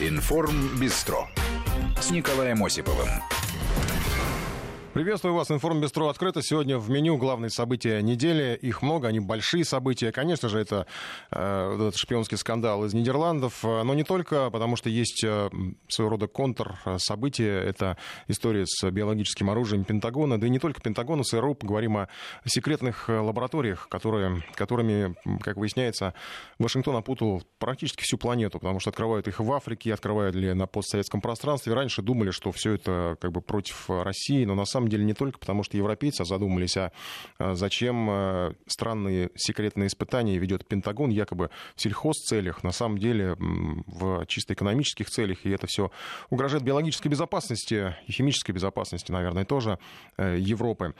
Информ Бистро с Николаем Осиповым. Приветствую вас. Информбестро открыто. Сегодня в меню главные события недели. Их много, они большие события. Конечно же, это э, этот шпионский скандал из Нидерландов. Но не только, потому что есть э, своего рода контр события. Это история с биологическим оружием Пентагона. Да и не только Пентагона, ЦРУ. Поговорим о секретных лабораториях, которые, которыми, как выясняется, Вашингтон опутал практически всю планету, потому что открывают их в Африке, открывают ли на постсоветском пространстве. Раньше думали, что все это как бы против России, но на самом самом деле не только потому, что европейцы задумались, а, а зачем э, странные секретные испытания ведет Пентагон якобы в сельхозцелях, на самом деле в чисто экономических целях, и это все угрожает биологической безопасности и химической безопасности, наверное, тоже э, Европы.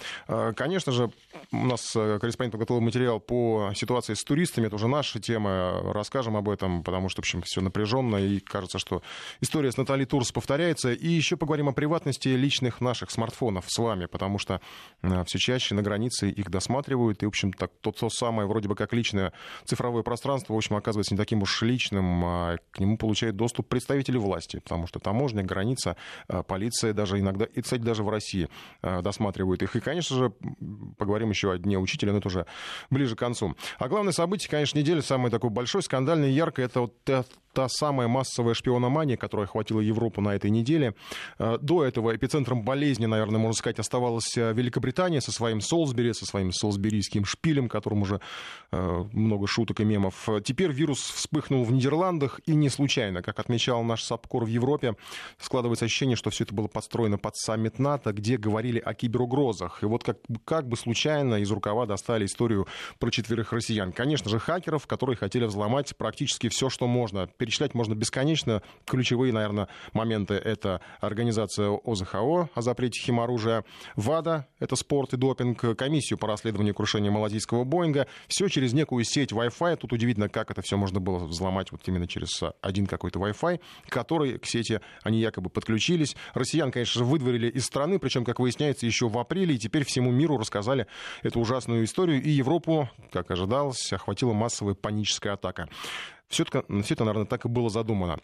Конечно же, у нас корреспондент подготовил материал по ситуации с туристами, это уже наша тема, расскажем об этом, потому что, в общем, все напряженно, и кажется, что история с Натальей Турс повторяется. И еще поговорим о приватности личных наших смартфонов с вами, потому что э, все чаще на границе их досматривают, и, в общем, так, то, то самое, вроде бы как личное цифровое пространство, в общем, оказывается не таким уж личным, а к нему получают доступ представители власти, потому что таможня, граница, э, полиция даже иногда, и, кстати, даже в России э, досматривают их. И, конечно же, поговорим еще о Дне учителя, но это уже ближе к концу. А главное событие, конечно, недели, самое такое большое, скандальное, яркое, это вот та самая массовая шпиономания, которая охватила Европу на этой неделе. Э, до этого эпицентром болезни, наверное, можно сказать, оставалась э, Великобритания со своим Солсбери, со своим солсберийским шпилем, которым уже э, много шуток и мемов. Теперь вирус вспыхнул в Нидерландах, и не случайно. Как отмечал наш САПКОР в Европе, складывается ощущение, что все это было подстроено под саммит НАТО, где говорили о киберугрозах. И вот как, как бы случайно из рукава достали историю про четверых россиян. Конечно же, хакеров, которые хотели взломать практически все, что можно перечислять можно бесконечно. Ключевые, наверное, моменты — это организация ОЗХО о запрете химоружия, ВАДА — это спорт и допинг, комиссию по расследованию крушения малазийского Боинга. Все через некую сеть Wi-Fi. Тут удивительно, как это все можно было взломать вот именно через один какой-то Wi-Fi, который к сети они якобы подключились. Россиян, конечно же, выдворили из страны, причем, как выясняется, еще в апреле, и теперь всему миру рассказали эту ужасную историю, и Европу, как ожидалось, охватила массовая паническая атака. Все это, все это, наверное, так и было задумано.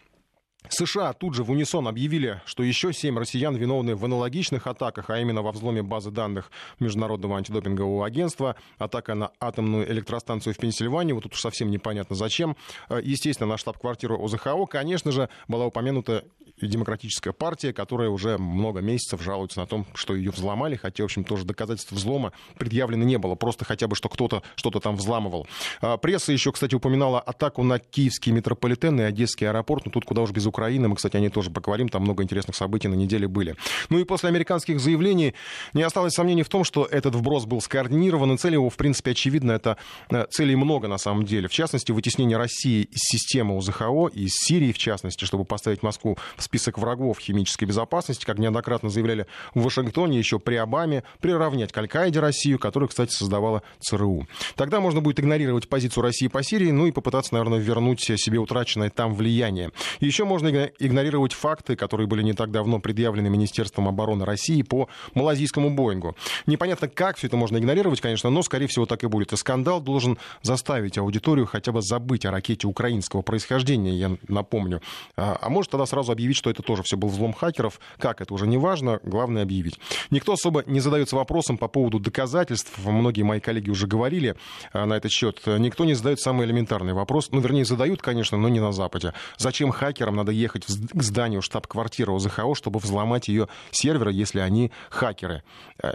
США тут же в унисон объявили, что еще семь россиян виновны в аналогичных атаках, а именно во взломе базы данных Международного антидопингового агентства, атака на атомную электростанцию в Пенсильвании, вот тут уж совсем непонятно зачем. Э, естественно, на штаб-квартиру ОЗХО, конечно же, была упомянута демократическая партия, которая уже много месяцев жалуется на том, что ее взломали, хотя, в общем, тоже доказательств взлома предъявлено не было, просто хотя бы, что кто-то что-то там взламывал. Э, пресса еще, кстати, упоминала атаку на киевский метрополитен и одесский аэропорт, но тут куда уж без Украины. Мы, кстати, о ней тоже поговорим. Там много интересных событий на неделе были. Ну и после американских заявлений не осталось сомнений в том, что этот вброс был скоординирован. И цель его, в принципе, очевидна. Это э, целей много на самом деле. В частности, вытеснение России из системы УЗХО, из Сирии, в частности, чтобы поставить Москву в список врагов химической безопасности, как неоднократно заявляли в Вашингтоне еще при Обаме, приравнять к Аль-Каиде Россию, которую, кстати, создавала ЦРУ. Тогда можно будет игнорировать позицию России по Сирии, ну и попытаться, наверное, вернуть себе утраченное там влияние. еще можно можно игнорировать факты, которые были не так давно предъявлены Министерством обороны России по малазийскому Боингу. Непонятно, как все это можно игнорировать, конечно, но, скорее всего, так и будет. И скандал должен заставить аудиторию хотя бы забыть о ракете украинского происхождения, я напомню. А, а может тогда сразу объявить, что это тоже все был взлом хакеров. Как, это уже не важно, главное объявить. Никто особо не задается вопросом по поводу доказательств. Многие мои коллеги уже говорили а, на этот счет. Никто не задает самый элементарный вопрос. Ну, вернее, задают, конечно, но не на Западе. Зачем хакерам надо надо ехать к зданию штаб-квартиры ОЗХО, чтобы взломать ее серверы, если они хакеры э,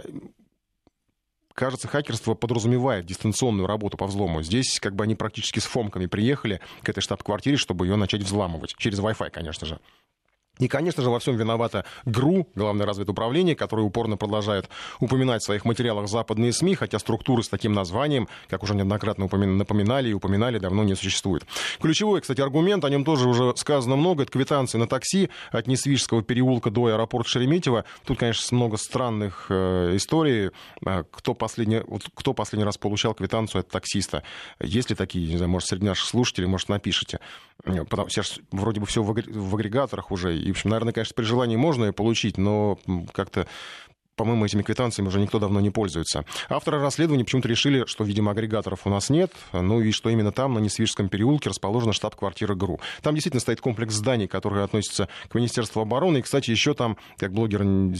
кажется, хакерство подразумевает дистанционную работу по взлому. Здесь как бы они практически с фомками приехали к этой штаб-квартире, чтобы ее начать взламывать. Через Wi-Fi, конечно же. И, конечно же, во всем виновата ГРУ, Главное разведуправление, которое упорно продолжает упоминать в своих материалах западные СМИ, хотя структуры с таким названием, как уже неоднократно напоминали и упоминали, давно не существует. Ключевой, кстати, аргумент, о нем тоже уже сказано много, это квитанции на такси от Несвижского переулка до аэропорта Шереметьево. Тут, конечно, много странных э, историй. А кто последний, вот, кто последний раз получал квитанцию от таксиста? Есть ли такие, не знаю, может, среди наших слушателей, может, напишите. Потому, сейчас вроде бы все в агрегаторах уже и, в общем, наверное, конечно, при желании можно ее получить, но как-то по-моему, этими квитанциями уже никто давно не пользуется. Авторы расследования почему-то решили, что, видимо, агрегаторов у нас нет, ну и что именно там, на Несвижском переулке, расположена штаб-квартира ГРУ. Там действительно стоит комплекс зданий, которые относятся к Министерству обороны. И, кстати, еще там, как блогеры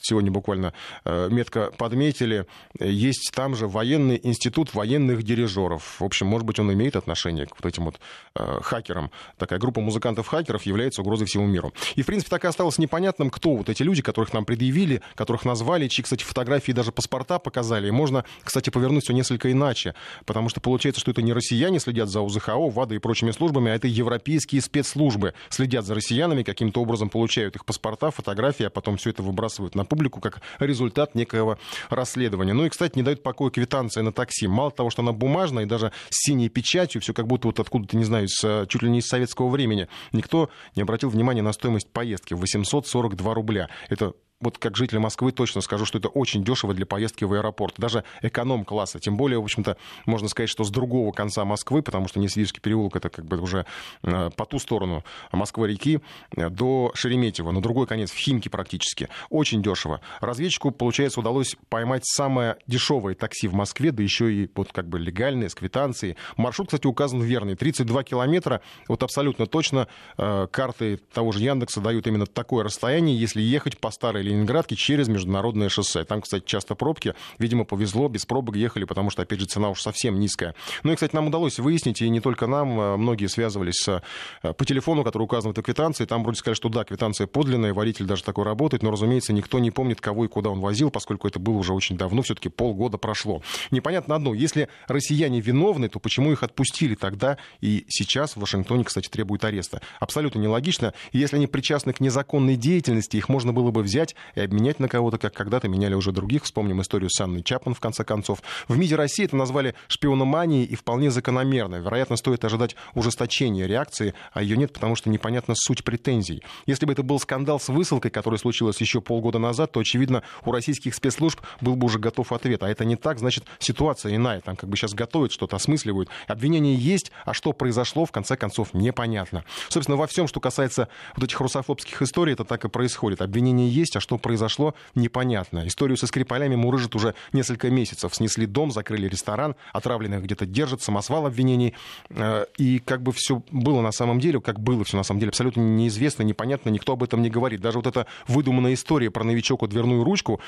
сегодня буквально э, метко подметили, есть там же военный институт военных дирижеров. В общем, может быть, он имеет отношение к вот этим вот э, хакерам. Такая группа музыкантов-хакеров является угрозой всему миру. И, в принципе, так и осталось непонятным, кто вот эти люди, которых нам предъявили, которых назвали, чьи, кстати, фотографии даже паспорта показали. И можно, кстати, повернуть все несколько иначе, потому что получается, что это не россияне следят за УЗХО, ВАДА и прочими службами, а это европейские спецслужбы следят за россиянами, каким-то образом получают их паспорта, фотографии, а потом все это выбрасывают на публику как результат некого расследования. Ну и, кстати, не дают покоя квитанция на такси. Мало того, что она бумажная и даже с синей печатью, все как будто вот откуда-то, не знаю, с, чуть ли не из советского времени. Никто не обратил внимания на стоимость поездки. 842 рубля. Это вот как житель Москвы точно скажу, что это очень дешево для поездки в аэропорт. Даже эконом-класса. Тем более, в общем-то, можно сказать, что с другого конца Москвы, потому что Несвижский переулок это как бы уже э, по ту сторону Москвы-реки э, до Шереметьево, на другой конец, в Химки практически. Очень дешево. Разведчику, получается, удалось поймать самое дешевое такси в Москве, да еще и вот как бы легальное, с квитанцией. Маршрут, кстати, указан верный. 32 километра. Вот абсолютно точно э, карты того же Яндекса дают именно такое расстояние, если ехать по старой Ленинградки через международное шоссе. Там, кстати, часто пробки. Видимо, повезло, без пробок ехали, потому что, опять же, цена уж совсем низкая. Ну и, кстати, нам удалось выяснить, и не только нам, а многие связывались э, по телефону, который указан в этой квитанции. Там вроде сказали, что да, квитанция подлинная, водитель даже такой работает, но, разумеется, никто не помнит, кого и куда он возил, поскольку это было уже очень давно, все-таки полгода прошло. Непонятно одно, если россияне виновны, то почему их отпустили тогда и сейчас в Вашингтоне, кстати, требуют ареста? Абсолютно нелогично. Если они причастны к незаконной деятельности, их можно было бы взять и обменять на кого-то, как когда-то меняли уже других. Вспомним историю с Анной Чапман, в конце концов. В МИДе России это назвали шпиономанией и вполне закономерно. Вероятно, стоит ожидать ужесточения реакции, а ее нет, потому что непонятна суть претензий. Если бы это был скандал с высылкой, который случилось еще полгода назад, то, очевидно, у российских спецслужб был бы уже готов ответ. А это не так, значит, ситуация иная. Там как бы сейчас готовят что-то, осмысливают. Обвинения есть, а что произошло, в конце концов, непонятно. Собственно, во всем, что касается вот этих русофобских историй, это так и происходит. Обвинения есть, а что произошло, непонятно. Историю со Скрипалями мурыжит уже несколько месяцев. Снесли дом, закрыли ресторан, отравленных где-то держат, самосвал обвинений. Э, и как бы все было на самом деле, как было все на самом деле, абсолютно неизвестно, непонятно, никто об этом не говорит. Даже вот эта выдуманная история про новичок дверную ручку,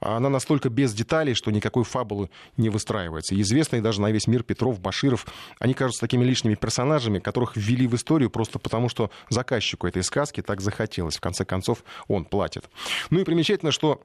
она настолько без деталей, что никакой фабулы не выстраивается. известные даже на весь мир Петров, Баширов, они кажутся такими лишними персонажами, которых ввели в историю просто потому, что заказчику этой сказки так захотелось. В конце концов, он платит. Ну и примечательно, что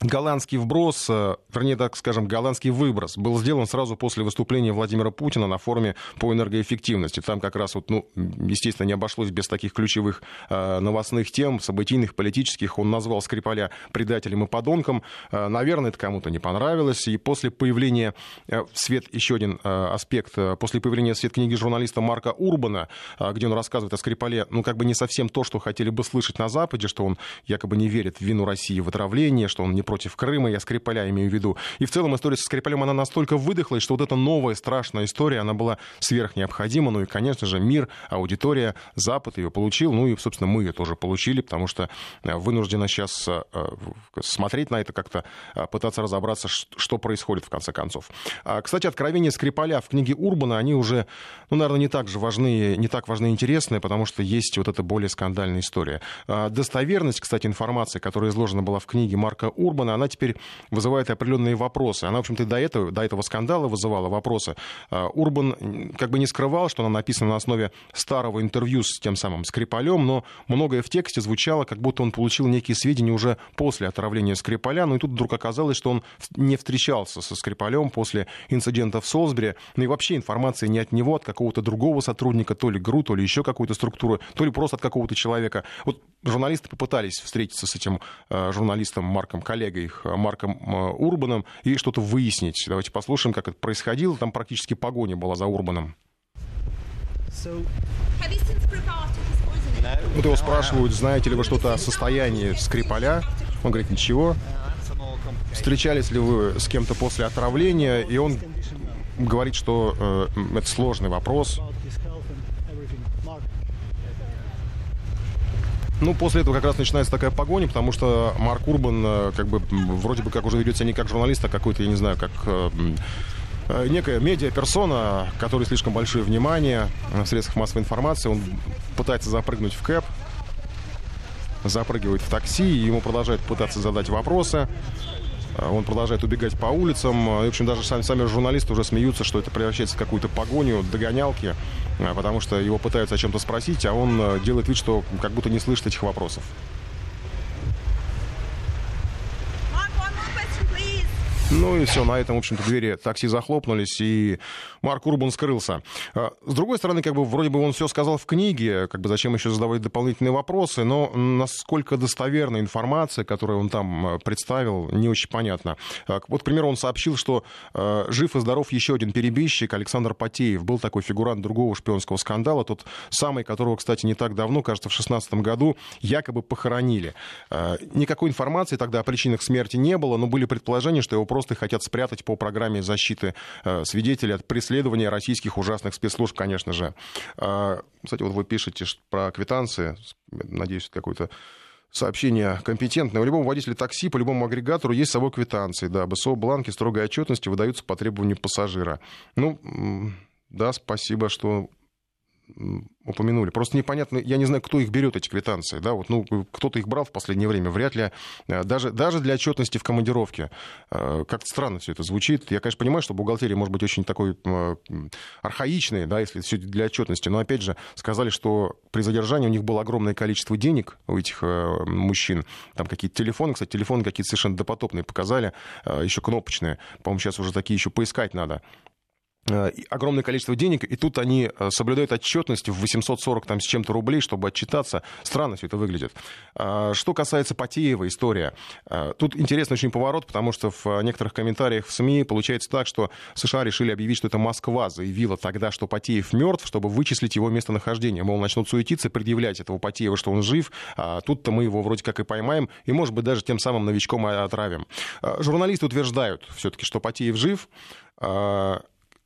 голландский вброс, э, вернее, так скажем, голландский выброс был сделан сразу после выступления Владимира Путина на форуме по энергоэффективности. Там как раз, вот, ну, естественно, не обошлось без таких ключевых э, новостных тем, событийных, политических. Он назвал Скрипаля предателем и подонком. Э, наверное, это кому-то не понравилось. И после появления э, свет, еще один э, аспект, э, после появления в свет книги журналиста Марка Урбана, э, где он рассказывает о Скрипале, ну, как бы не совсем то, что хотели бы слышать на Западе, что он якобы не верит в вину России в отравлении, что он не против Крыма, я Скрипаля имею в виду. И в целом история со Скрипалем, она настолько выдохлась, что вот эта новая страшная история, она была сверхнеобходима. Ну и, конечно же, мир, аудитория, Запад ее получил. Ну и, собственно, мы ее тоже получили, потому что э, вынуждены сейчас э, смотреть на это как-то, э, пытаться разобраться, что происходит в конце концов. А, кстати, откровения Скрипаля в книге Урбана, они уже, ну, наверное, не так же важны, не так важны и интересные, потому что есть вот эта более скандальная история. А, достоверность, кстати, информации, которая изложена была в книге Марка Урбана, Урбана, она теперь вызывает определенные вопросы. Она, в общем-то, до этого, до этого скандала вызывала вопросы. А, Урбан как бы не скрывал, что она написана на основе старого интервью с тем самым Скрипалем, но многое в тексте звучало, как будто он получил некие сведения уже после отравления Скрипаля. Ну и тут вдруг оказалось, что он не встречался со Скрипалем после инцидента в Солсбери. Ну и вообще информация не от него, а от какого-то другого сотрудника, то ли ГРУ, то ли еще какой-то структуры, то ли просто от какого-то человека. Вот журналисты попытались встретиться с этим э, журналистом Марком Коллегой, их, э, Марком э, Урбаном, и что-то выяснить. Давайте послушаем, как это происходило. Там практически погоня была за Урбаном. Вот его спрашивают, знаете ли вы что-то о состоянии Скрипаля? Он говорит, ничего. Встречались ли вы с кем-то после отравления? И он говорит, что э, это сложный вопрос. Ну, после этого как раз начинается такая погоня, потому что Марк Урбан, э, как бы, вроде бы как уже ведет себя не как журналист, а какой-то, я не знаю, как э, э, некая медиа-персона, которой слишком большое внимание в средствах массовой информации. Он пытается запрыгнуть в кэп, запрыгивает в такси, ему продолжают пытаться задать вопросы. Он продолжает убегать по улицам. И, в общем, даже сами, сами журналисты уже смеются, что это превращается в какую-то погоню, догонялки, потому что его пытаются о чем-то спросить, а он делает вид, что как будто не слышит этих вопросов. Ну и все, на этом, в общем-то, двери такси захлопнулись, и Марк Урбан скрылся. А, с другой стороны, как бы, вроде бы он все сказал в книге, как бы зачем еще задавать дополнительные вопросы, но насколько достоверна информация, которую он там а, представил, не очень понятно. А, вот, к примеру, он сообщил, что жив и здоров еще один перебежчик, Александр Потеев, был такой фигурант другого шпионского скандала, тот самый, которого, кстати, не так давно, кажется, в 2016 году, якобы похоронили. Никакой информации тогда о причинах смерти не было, но были предположения, что его просто хотят спрятать по программе защиты э, свидетелей от преследования российских ужасных спецслужб, конечно же. Э, кстати, вот вы пишете про квитанции, надеюсь, это какой-то сообщение компетентное. У любого водителя такси по любому агрегатору есть с собой квитанции. Да, БСО бланки строгой отчетности выдаются по требованию пассажира. Ну, да, спасибо, что упомянули. Просто непонятно, я не знаю, кто их берет, эти квитанции. Да? Вот, ну, кто-то их брал в последнее время, вряд ли. Э, даже, даже для отчетности в командировке. Э, как-то странно все это звучит. Я, конечно, понимаю, что бухгалтерия может быть очень такой э, архаичной, да, если все для отчетности. Но, опять же, сказали, что при задержании у них было огромное количество денег у этих мужчин. Там какие-то телефоны, кстати, телефоны какие-то совершенно допотопные показали, еще кнопочные. По-моему, сейчас уже такие еще поискать надо. Э, огромное количество денег, и тут они э, соблюдают отчетность в 840 там, с чем-то рублей, чтобы отчитаться. Странно все это выглядит. А, что касается Потеева история, э, тут интересный очень поворот, потому что в некоторых комментариях в СМИ получается так, что США решили объявить, что это Москва заявила тогда, что Потеев мертв, чтобы вычислить его местонахождение. Мол, начнут суетиться, предъявлять этого Потеева, что он жив, а тут-то мы его вроде как и поймаем, и, может быть, даже тем самым новичком отравим. Журналисты утверждают все-таки, что Потеев жив,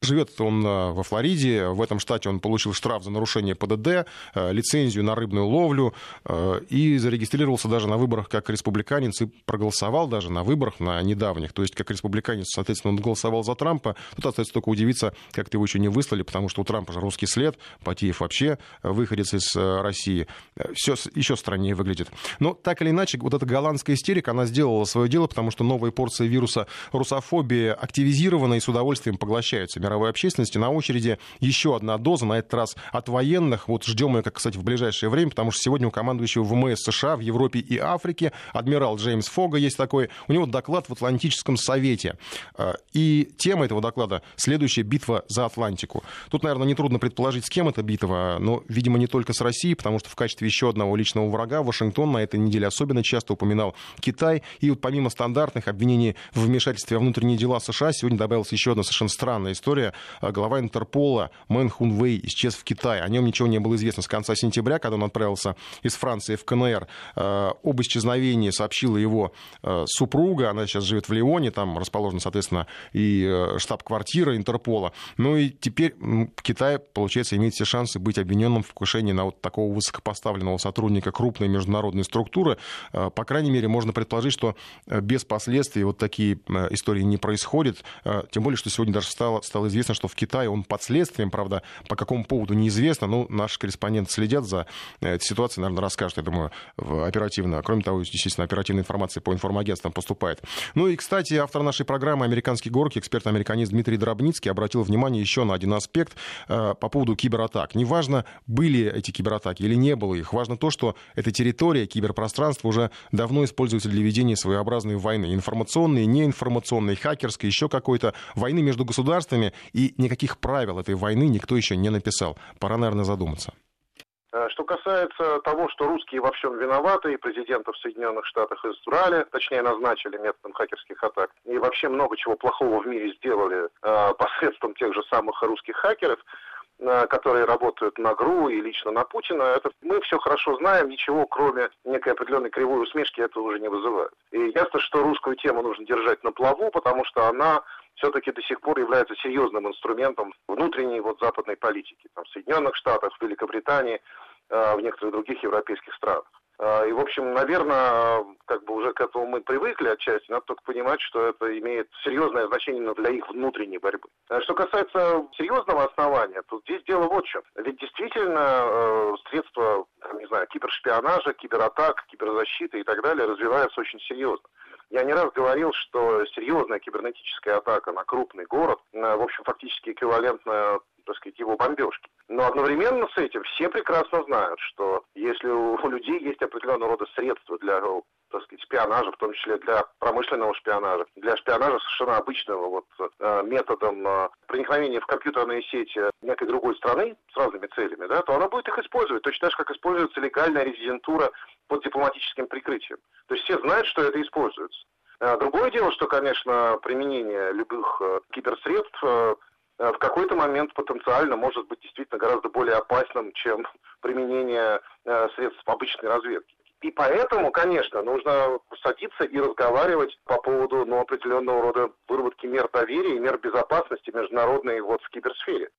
Живет он э, во Флориде. В этом штате он получил штраф за нарушение ПДД, э, лицензию на рыбную ловлю э, и зарегистрировался даже на выборах как республиканец и проголосовал даже на выборах, на недавних. То есть как республиканец, соответственно, он голосовал за Трампа. Тут остается только удивиться, как-то его еще не выслали, потому что у Трампа же русский след, Потиев вообще выходец из России. Все еще страннее выглядит. Но так или иначе, вот эта голландская истерика, она сделала свое дело, потому что новые порции вируса русофобии активизированы и с удовольствием поглощаются мировой общественности. На очереди еще одна доза, на этот раз от военных. Вот ждем ее, как, кстати, в ближайшее время, потому что сегодня у командующего ВМС США в Европе и Африке, адмирал Джеймс Фога есть такой, у него доклад в Атлантическом совете. А, и тема этого доклада — следующая битва за Атлантику. Тут, наверное, нетрудно предположить, с кем эта битва, но, видимо, не только с Россией, потому что в качестве еще одного личного врага Вашингтон на этой неделе особенно часто упоминал Китай. И вот помимо стандартных обвинений в вмешательстве во внутренние дела США, сегодня добавилась еще одна совершенно странная история история. А, глава Интерпола Мэн Хунвей исчез в Китае. О нем ничего не было известно с конца сентября, когда он отправился из Франции в КНР. А, об исчезновении сообщила его а, супруга. Она сейчас живет в Лионе, там расположена, соответственно, и штаб-квартира Интерпола. Ну и теперь Китай, получается, имеет все шансы быть обвиненным в покушении на вот такого высокопоставленного сотрудника крупной международной структуры. По крайней мере, можно предположить, что без последствий вот такие истории не происходят. Тем более, что сегодня даже стало, стало известно, что в Китае он под следствием, правда, по какому поводу неизвестно. Ну, наши корреспонденты следят за э, этой ситуацией, наверное, расскажут, я думаю, оперативно. Кроме того, естественно, оперативная информация по информагентствам поступает. Ну и, кстати, автор нашей программы «Американские горки», эксперт-американист Дмитрий Дробницкий обратил внимание еще на один аспект э, по поводу кибератак. Неважно, были эти кибератаки или не было их, важно то, что эта территория, киберпространство уже давно используется для ведения своеобразной войны. Информационной, неинформационной, хакерской, еще какой-то войны между государствами и никаких правил этой войны никто еще не написал. Пора, наверное, задуматься. Э, что касается того, что русские во всем виноваты, и президентов Соединенных Штатов избрали, точнее назначили методом хакерских атак, и вообще много чего плохого в мире сделали э, посредством тех же самых русских хакеров, которые работают на ГРУ и лично на Путина, это мы все хорошо знаем, ничего кроме некой определенной кривой усмешки это уже не вызывает. И ясно, что русскую тему нужно держать на плаву, потому что она все-таки до сих пор является серьезным инструментом внутренней вот западной политики. Там, в Соединенных Штатах, в Великобритании, э, в некоторых других европейских странах. А, и, в общем, наверное, как бы уже к этому мы привыкли отчасти, надо только понимать, что это имеет серьезное значение именно для их внутренней борьбы. А что касается серьезного основания, то здесь дело вот в чем. Ведь действительно э, средства, не знаю, кибершпионажа, кибератак, киберзащиты и так далее развиваются очень серьезно. Я не раз говорил, что серьезная кибернетическая атака на крупный город, в общем, фактически эквивалентна так сказать, его бомбежки. Но одновременно с этим все прекрасно знают, что если у людей есть определенного рода средства для так сказать, шпионажа, в том числе для промышленного шпионажа, для шпионажа совершенно обычного вот э, методом э, проникновения в компьютерные сети некой другой страны с разными целями, да, то она будет их использовать, точно так же, как используется легальная резидентура под дипломатическим прикрытием. То есть все знают, что это используется. Э, другое дело, что, конечно, применение любых киберсредств в какой-то момент потенциально может быть действительно гораздо более опасным, чем применение средств обычной разведки. И поэтому, конечно, нужно садиться и разговаривать по поводу ну, определенного рода выработки мер доверия и мер безопасности международной вот в киберсфере.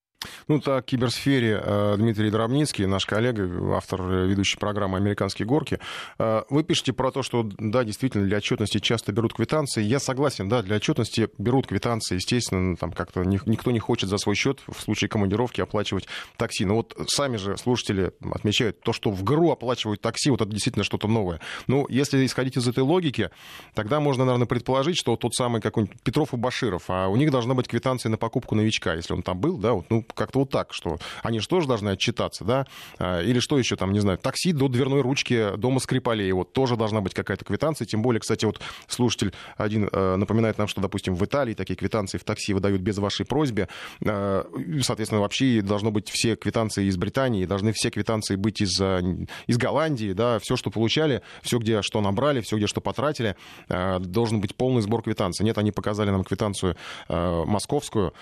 Ну, так, в киберсфере э, Дмитрий Дробницкий, наш коллега, автор э, ведущей программы «Американские горки». Э, вы пишете про то, что, да, действительно, для отчетности часто берут квитанции. Я согласен, да, для отчетности берут квитанции. Естественно, там как-то никто не хочет за свой счет в случае командировки оплачивать такси. Но вот сами же слушатели отмечают то, что в ГРУ оплачивают такси, вот это действительно что-то новое. Ну, если исходить из этой логики, тогда можно, наверное, предположить, что тот самый какой-нибудь Петров и Баширов, а у них должна быть квитанция на покупку новичка, если он там был, да, вот, ну, как-то вот так, что они же тоже должны отчитаться, да, а, или что еще там, не знаю, такси до дверной ручки дома Скрипалей, вот тоже должна быть какая-то квитанция, тем более, кстати, вот слушатель один э, напоминает нам, что, допустим, в Италии такие квитанции в такси выдают без вашей просьбы, а, соответственно, вообще должно быть все квитанции из Британии, должны все квитанции быть из, э, из Голландии, да, все, что получали, все, где что набрали, все, где что потратили, э, должен быть полный сбор квитанций. Нет, они показали нам квитанцию московскую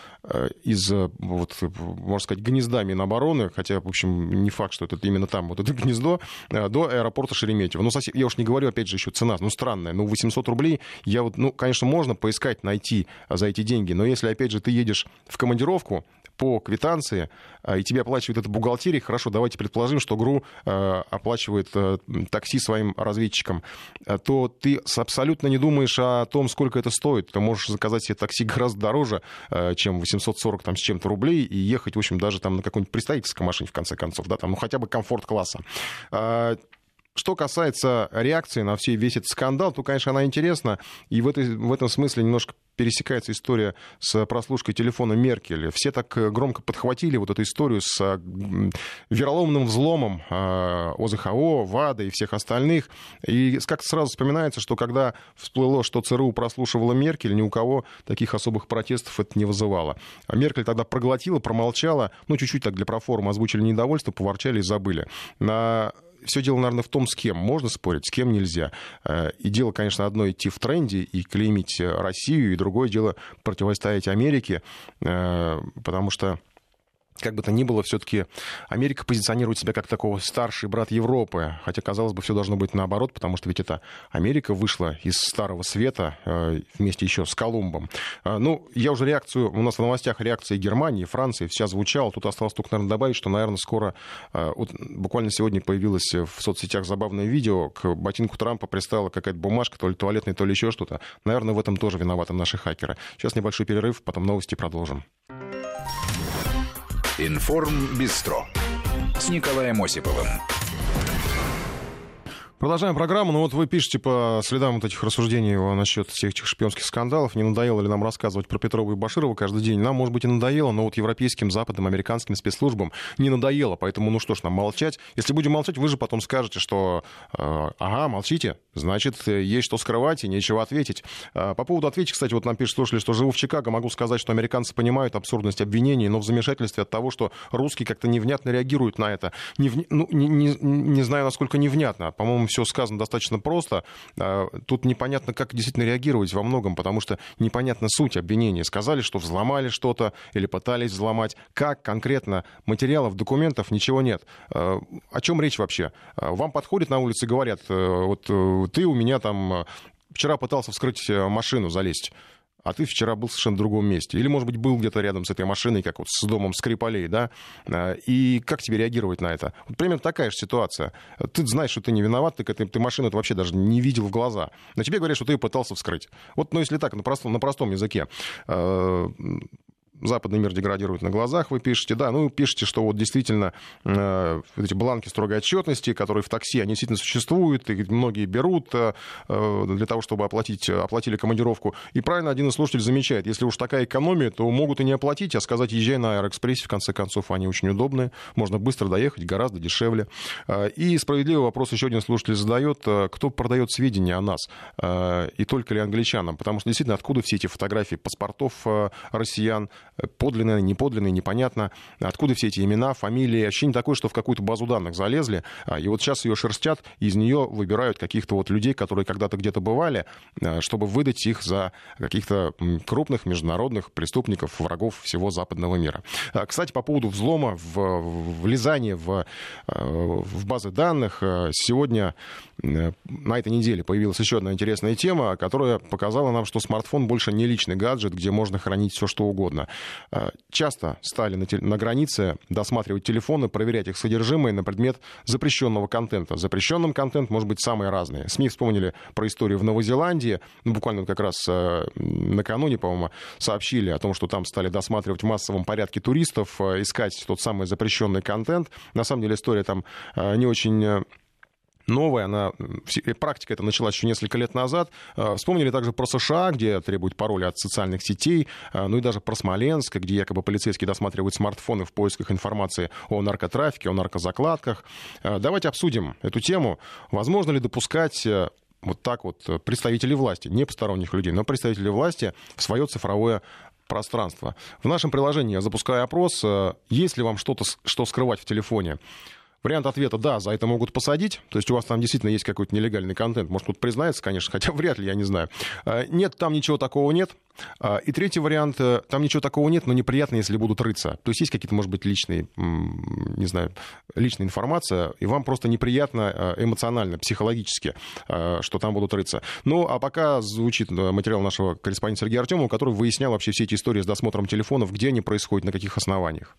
из вот, можно сказать, гнезда Минобороны, хотя, в общем, не факт, что это именно там, вот это гнездо, э, до аэропорта Шереметьево. Ну, совсем, я уж не говорю, опять же, еще цена, ну, странная, ну, 800 рублей, я вот, ну, конечно, можно поискать, найти за эти деньги, но если, опять же, ты едешь в командировку, по квитанции, а, и тебе оплачивает это бухгалтерия, хорошо, давайте предположим, что ГРУ а, оплачивает а, такси своим разведчикам, то ты абсолютно не думаешь о том, сколько это стоит. Ты можешь заказать себе такси гораздо дороже, чем 840 там, с чем-то рублей, и ехать, в общем, даже там на какой-нибудь представительской машине, в конце концов, да, там, ну, хотя бы комфорт-класса. Что касается реакции на все, весь этот скандал, то, конечно, она интересна. И в, этой, в этом смысле немножко пересекается история с прослушкой телефона Меркель. Все так громко подхватили вот эту историю с вероломным взломом ОЗХО, ВАДА и всех остальных. И как-то сразу вспоминается, что когда всплыло, что ЦРУ прослушивала Меркель, ни у кого таких особых протестов это не вызывало. А Меркель тогда проглотила, промолчала, ну, чуть-чуть так для проформы озвучили недовольство, поворчали и забыли. На все дело, наверное, в том, с кем можно спорить, с кем нельзя. Э, и дело, конечно, одно идти в тренде и клеймить Россию, и другое дело противостоять Америке, э, потому что как бы то ни было, все-таки Америка позиционирует себя как такого старший брат Европы, хотя, казалось бы, все должно быть наоборот, потому что ведь это Америка вышла из Старого Света э, вместе еще с Колумбом. Э, ну, я уже реакцию, у нас в новостях реакции Германии, Франции, вся звучала, тут осталось только, наверное, добавить, что, наверное, скоро, э, вот буквально сегодня появилось в соцсетях забавное видео, к ботинку Трампа пристала какая-то бумажка, то ли туалетная, то ли еще что-то. Наверное, в этом тоже виноваты наши хакеры. Сейчас небольшой перерыв, потом новости продолжим. Информ Бистро с Николаем Осиповым. Продолжаем программу. Ну вот вы пишете по следам вот этих рассуждений насчет всех этих шпионских скандалов. Не надоело ли нам рассказывать про Петрова и Баширова каждый день? Нам, может быть, и надоело, но вот европейским, западным, американским спецслужбам не надоело. Поэтому, ну что ж, нам молчать. Если будем молчать, вы же потом скажете, что э, ага, молчите, значит, есть что скрывать и нечего ответить. Э, по поводу ответить, кстати, вот нам пишут слушали, что живу в Чикаго, могу сказать, что американцы понимают абсурдность обвинений, но в замешательстве от того, что русские как-то невнятно реагируют на это. Не, ну, не, не, не знаю, насколько невнятно. По-моему, все сказано достаточно просто. А, тут непонятно, как действительно реагировать во многом, потому что непонятна суть обвинения. Сказали, что взломали что-то или пытались взломать. Как конкретно материалов, документов, ничего нет. А, о чем речь вообще? А, вам подходят на улице и говорят, э, вот э, ты у меня там э, вчера пытался вскрыть машину, залезть. А ты вчера был в совершенно другом месте. Или, может быть, был где-то рядом с этой машиной, как вот с домом Скрипалей, да, а, и как тебе реагировать на это? Вот примерно такая же ситуация. Ты знаешь, что ты не виноват, ты, ты, ты машину вообще даже не видел в глаза. Но тебе говорят, что ты ее пытался вскрыть. Вот, ну, если так, на простом, на простом языке а, западный мир деградирует на глазах, вы пишете, да, ну, пишете, что вот действительно э, эти бланки строгой отчетности, которые в такси, они действительно существуют, и многие берут э, э, для того, чтобы оплатить, оплатили командировку. И правильно один из слушателей замечает, если уж такая экономия, то могут и не оплатить, а сказать, езжай на Аэроэкспрессе, в конце концов, они очень удобные, можно быстро доехать, гораздо дешевле. Э, и справедливый вопрос еще один слушатель задает, э, кто продает сведения о нас, э, и только ли англичанам, потому что действительно, откуда все эти фотографии паспортов россиян, подлинное, неподлинное, непонятно. Откуда все эти имена, фамилии. Ощущение такое, что в какую-то базу данных залезли, а, и вот сейчас ее шерстят, из нее выбирают каких-то вот людей, которые когда-то где-то бывали, а, чтобы выдать их за каких-то крупных международных преступников, врагов всего западного мира. А, кстати, по поводу взлома, влезания в, в базы данных, сегодня на этой неделе появилась еще одна интересная тема, которая показала нам, что смартфон больше не личный гаджет, где можно хранить все, что угодно. Э, часто стали на, на границе досматривать телефоны, проверять их содержимое на предмет запрещенного контента. Запрещенным контент может быть самый разный. СМИ вспомнили про историю в Новой Зеландии. Ну, буквально как раз э, накануне, по-моему, сообщили о том, что там стали досматривать в массовом порядке туристов, э, искать тот самый запрещенный контент. На самом деле история там не очень новая, она, практика это началась еще несколько лет назад. А, вспомнили также про США, где требуют пароли от социальных сетей, а, ну и даже про Смоленск, где якобы полицейские досматривают смартфоны в поисках информации о наркотрафике, о наркозакладках. Давайте обсудим эту тему. Возможно ли допускать э, вот так вот представителей власти, не посторонних людей, но представителей власти в свое цифровое пространство. В нашем приложении я запускаю опрос, э, есть ли вам что-то, что скрывать в телефоне. Вариант ответа «да», за это могут посадить. То есть у вас там действительно есть какой-то нелегальный контент. Может, тут признается, конечно, хотя вряд ли, я не знаю. А, нет, там ничего такого нет. А, и третий вариант, э, там ничего такого нет, но неприятно, если будут рыться. То есть есть какие-то, может быть, личные, не знаю, личная информация, и вам просто неприятно э, эмоционально, психологически, э, что там будут рыться. Ну, а пока звучит материал нашего корреспондента Сергея Артемова, который выяснял вообще все эти истории с досмотром телефонов, где они происходят, на каких основаниях.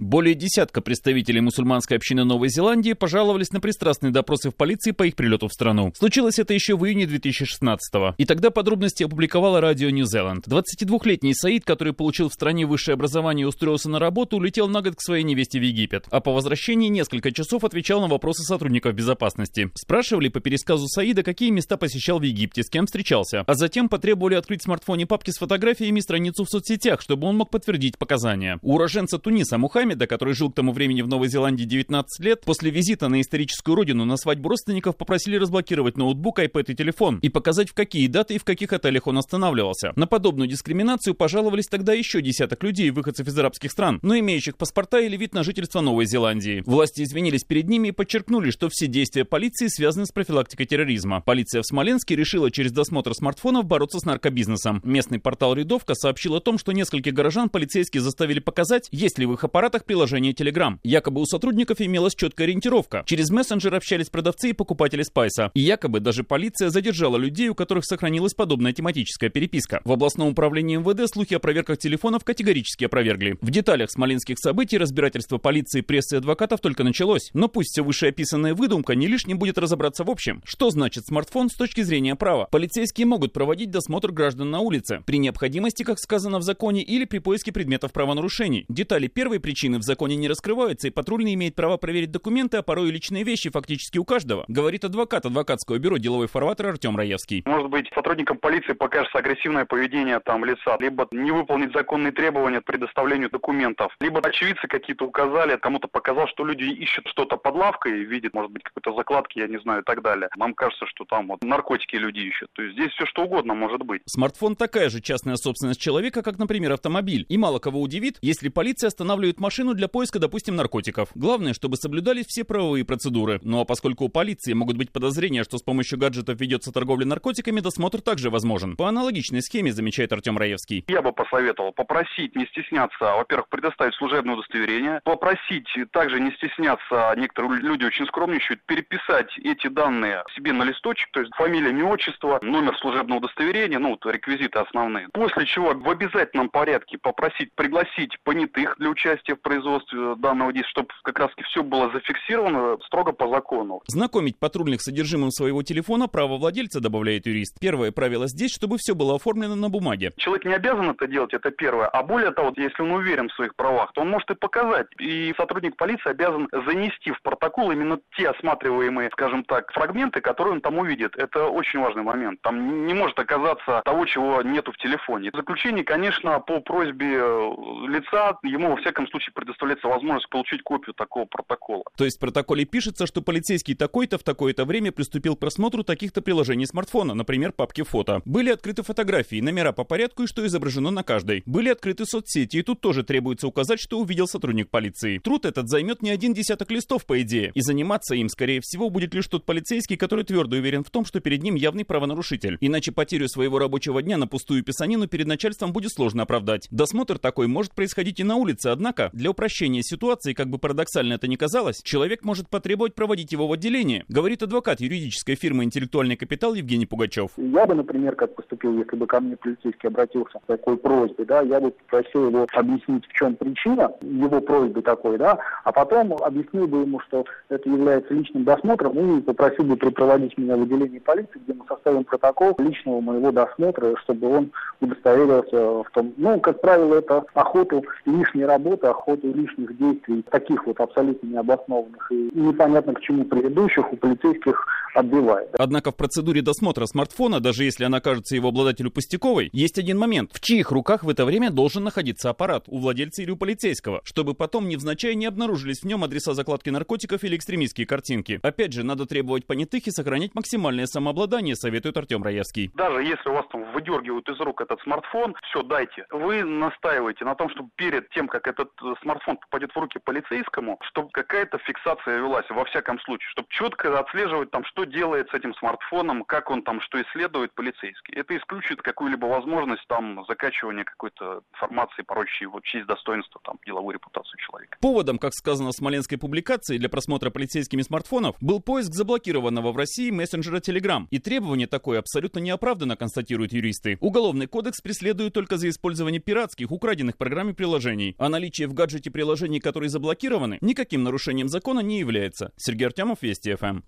Более десятка представителей мусульманской общины Новой Зеландии пожаловались на пристрастные допросы в полиции по их прилету в страну. Случилось это еще в июне 2016 -го. И тогда подробности опубликовала радио Нью-Зеланд. 22-летний Саид, который получил в стране высшее образование и устроился на работу, улетел на год к своей невесте в Египет. А по возвращении несколько часов отвечал на вопросы сотрудников безопасности. Спрашивали по пересказу Саида, какие места посещал в Египте, с кем встречался. А затем потребовали открыть в смартфоне папки с фотографиями страницу в соцсетях, чтобы он мог подтвердить показания. Уроженца Туниса Мухаммед Хамида, который жил к тому времени в Новой Зеландии 19 лет, после визита на историческую родину на свадьбу родственников попросили разблокировать ноутбук, iPad и телефон и показать, в какие даты и в каких отелях он останавливался. На подобную дискриминацию пожаловались тогда еще десяток людей, выходцев из арабских стран, но имеющих паспорта или вид на жительство Новой Зеландии. Власти извинились перед ними и подчеркнули, что все действия полиции связаны с профилактикой терроризма. Полиция в Смоленске решила через досмотр смартфонов бороться с наркобизнесом. Местный портал «Рядовка» сообщил о том, что нескольких горожан полицейские заставили показать, есть ли в их аппаратах аппаратах приложения Telegram. Якобы у сотрудников имелась четкая ориентировка. Через мессенджер общались продавцы и покупатели спайса. И якобы даже полиция задержала людей, у которых сохранилась подобная тематическая переписка. В областном управлении МВД слухи о проверках телефонов категорически опровергли. В деталях смоленских событий разбирательство полиции, прессы и адвокатов только началось. Но пусть все вышеописанная выдумка не лишним будет разобраться в общем. Что значит смартфон с точки зрения права? Полицейские могут проводить досмотр граждан на улице. При необходимости, как сказано в законе, или при поиске предметов правонарушений. Детали первой причины причины в законе не раскрываются, и патрульный имеет право проверить документы, а порой и личные вещи фактически у каждого, говорит адвокат адвокатского бюро «Деловой фарватер» Артем Раевский. Может быть, сотрудникам полиции покажется агрессивное поведение там лица, либо не выполнить законные требования к предоставлению документов, либо очевидцы какие-то указали, кому-то показал, что люди ищут что-то под лавкой, видят, может быть, какой-то закладки, я не знаю, и так далее. Нам кажется, что там вот наркотики люди ищут. То есть здесь все что угодно может быть. Смартфон такая же частная собственность человека, как, например, автомобиль. И мало кого удивит, если полиция останавливает машину машину для поиска, допустим, наркотиков. Главное, чтобы соблюдались все правовые процедуры. Ну а поскольку у полиции могут быть подозрения, что с помощью гаджетов ведется торговля наркотиками, досмотр также возможен. По аналогичной схеме, замечает Артем Раевский. Я бы посоветовал попросить не стесняться, во-первых, предоставить служебное удостоверение, попросить также не стесняться, некоторые люди очень скромничают, переписать эти данные себе на листочек, то есть фамилия, имя, отчество, номер служебного удостоверения, ну вот реквизиты основные. После чего в обязательном порядке попросить пригласить понятых для участия производстве данного действия, чтобы как раз все было зафиксировано строго по закону. Знакомить патрульных с содержимым своего телефона право владельца, добавляет юрист. Первое правило здесь, чтобы все было оформлено на бумаге. Человек не обязан это делать, это первое. А более того, если он уверен в своих правах, то он может и показать. И сотрудник полиции обязан занести в протокол именно те осматриваемые, скажем так, фрагменты, которые он там увидит. Это очень важный момент. Там не может оказаться того, чего нету в телефоне. В заключение, конечно, по просьбе э, лица ему во всяком случае предоставляется возможность получить копию такого протокола. То есть в протоколе пишется, что полицейский такой-то в такое-то время приступил к просмотру таких-то приложений смартфона, например, папки фото. Были открыты фотографии, номера по порядку и что изображено на каждой. Были открыты соцсети, и тут тоже требуется указать, что увидел сотрудник полиции. Труд этот займет не один десяток листов, по идее, и заниматься им, скорее всего, будет лишь тот полицейский, который твердо уверен в том, что перед ним явный правонарушитель. Иначе потерю своего рабочего дня на пустую писанину перед начальством будет сложно оправдать. Досмотр такой может происходить и на улице, однако, для упрощения ситуации, как бы парадоксально это ни казалось, человек может потребовать проводить его в отделение, говорит адвокат юридической фирмы «Интеллектуальный капитал» Евгений Пугачев. Я бы, например, как поступил, если бы ко мне полицейский обратился с такой просьбой, да, я бы попросил его объяснить, в чем причина его просьбы такой, да, а потом объяснил бы ему, что это является личным досмотром и попросил бы припроводить меня в отделение полиции, где мы составим протокол личного моего досмотра, чтобы он удостоверился в том, ну, как правило, это охоту лишней работы, охоту лишних действий, таких вот абсолютно необоснованных и непонятно к чему предыдущих у полицейских отбивает. Однако в процедуре досмотра смартфона, даже если она кажется его обладателю пустяковой, есть один момент. В чьих руках в это время должен находиться аппарат? У владельца или у полицейского? Чтобы потом невзначай не обнаружились в нем адреса закладки наркотиков или экстремистские картинки. Опять же, надо требовать понятых и сохранять максимальное самообладание, советует Артем Раевский. Даже если у вас там выдергивают из рук этот смартфон, все, дайте. Вы настаиваете на том, чтобы перед тем, как этот э, смартфон попадет в руки полицейскому, чтобы какая-то фиксация велась, во всяком случае, чтобы четко отслеживать там, что делает с этим смартфоном, как он там что исследует полицейский. Это исключит какую-либо возможность там закачивания какой-то информации, порочащей его честь, достоинство, там, деловую репутацию человека. Поводом, как сказано в смоленской публикации, для просмотра полицейскими смартфонов был поиск заблокированного в России мессенджера Telegram. И требование такое абсолютно неоправданно, констатируют юристы. Уголовный кодекс преследует только за использование пиратских, украденных программ и приложений. А наличие в гаджете приложений, которые заблокированы, никаким нарушением закона не является. Сергей Артемов, Вести ФМ.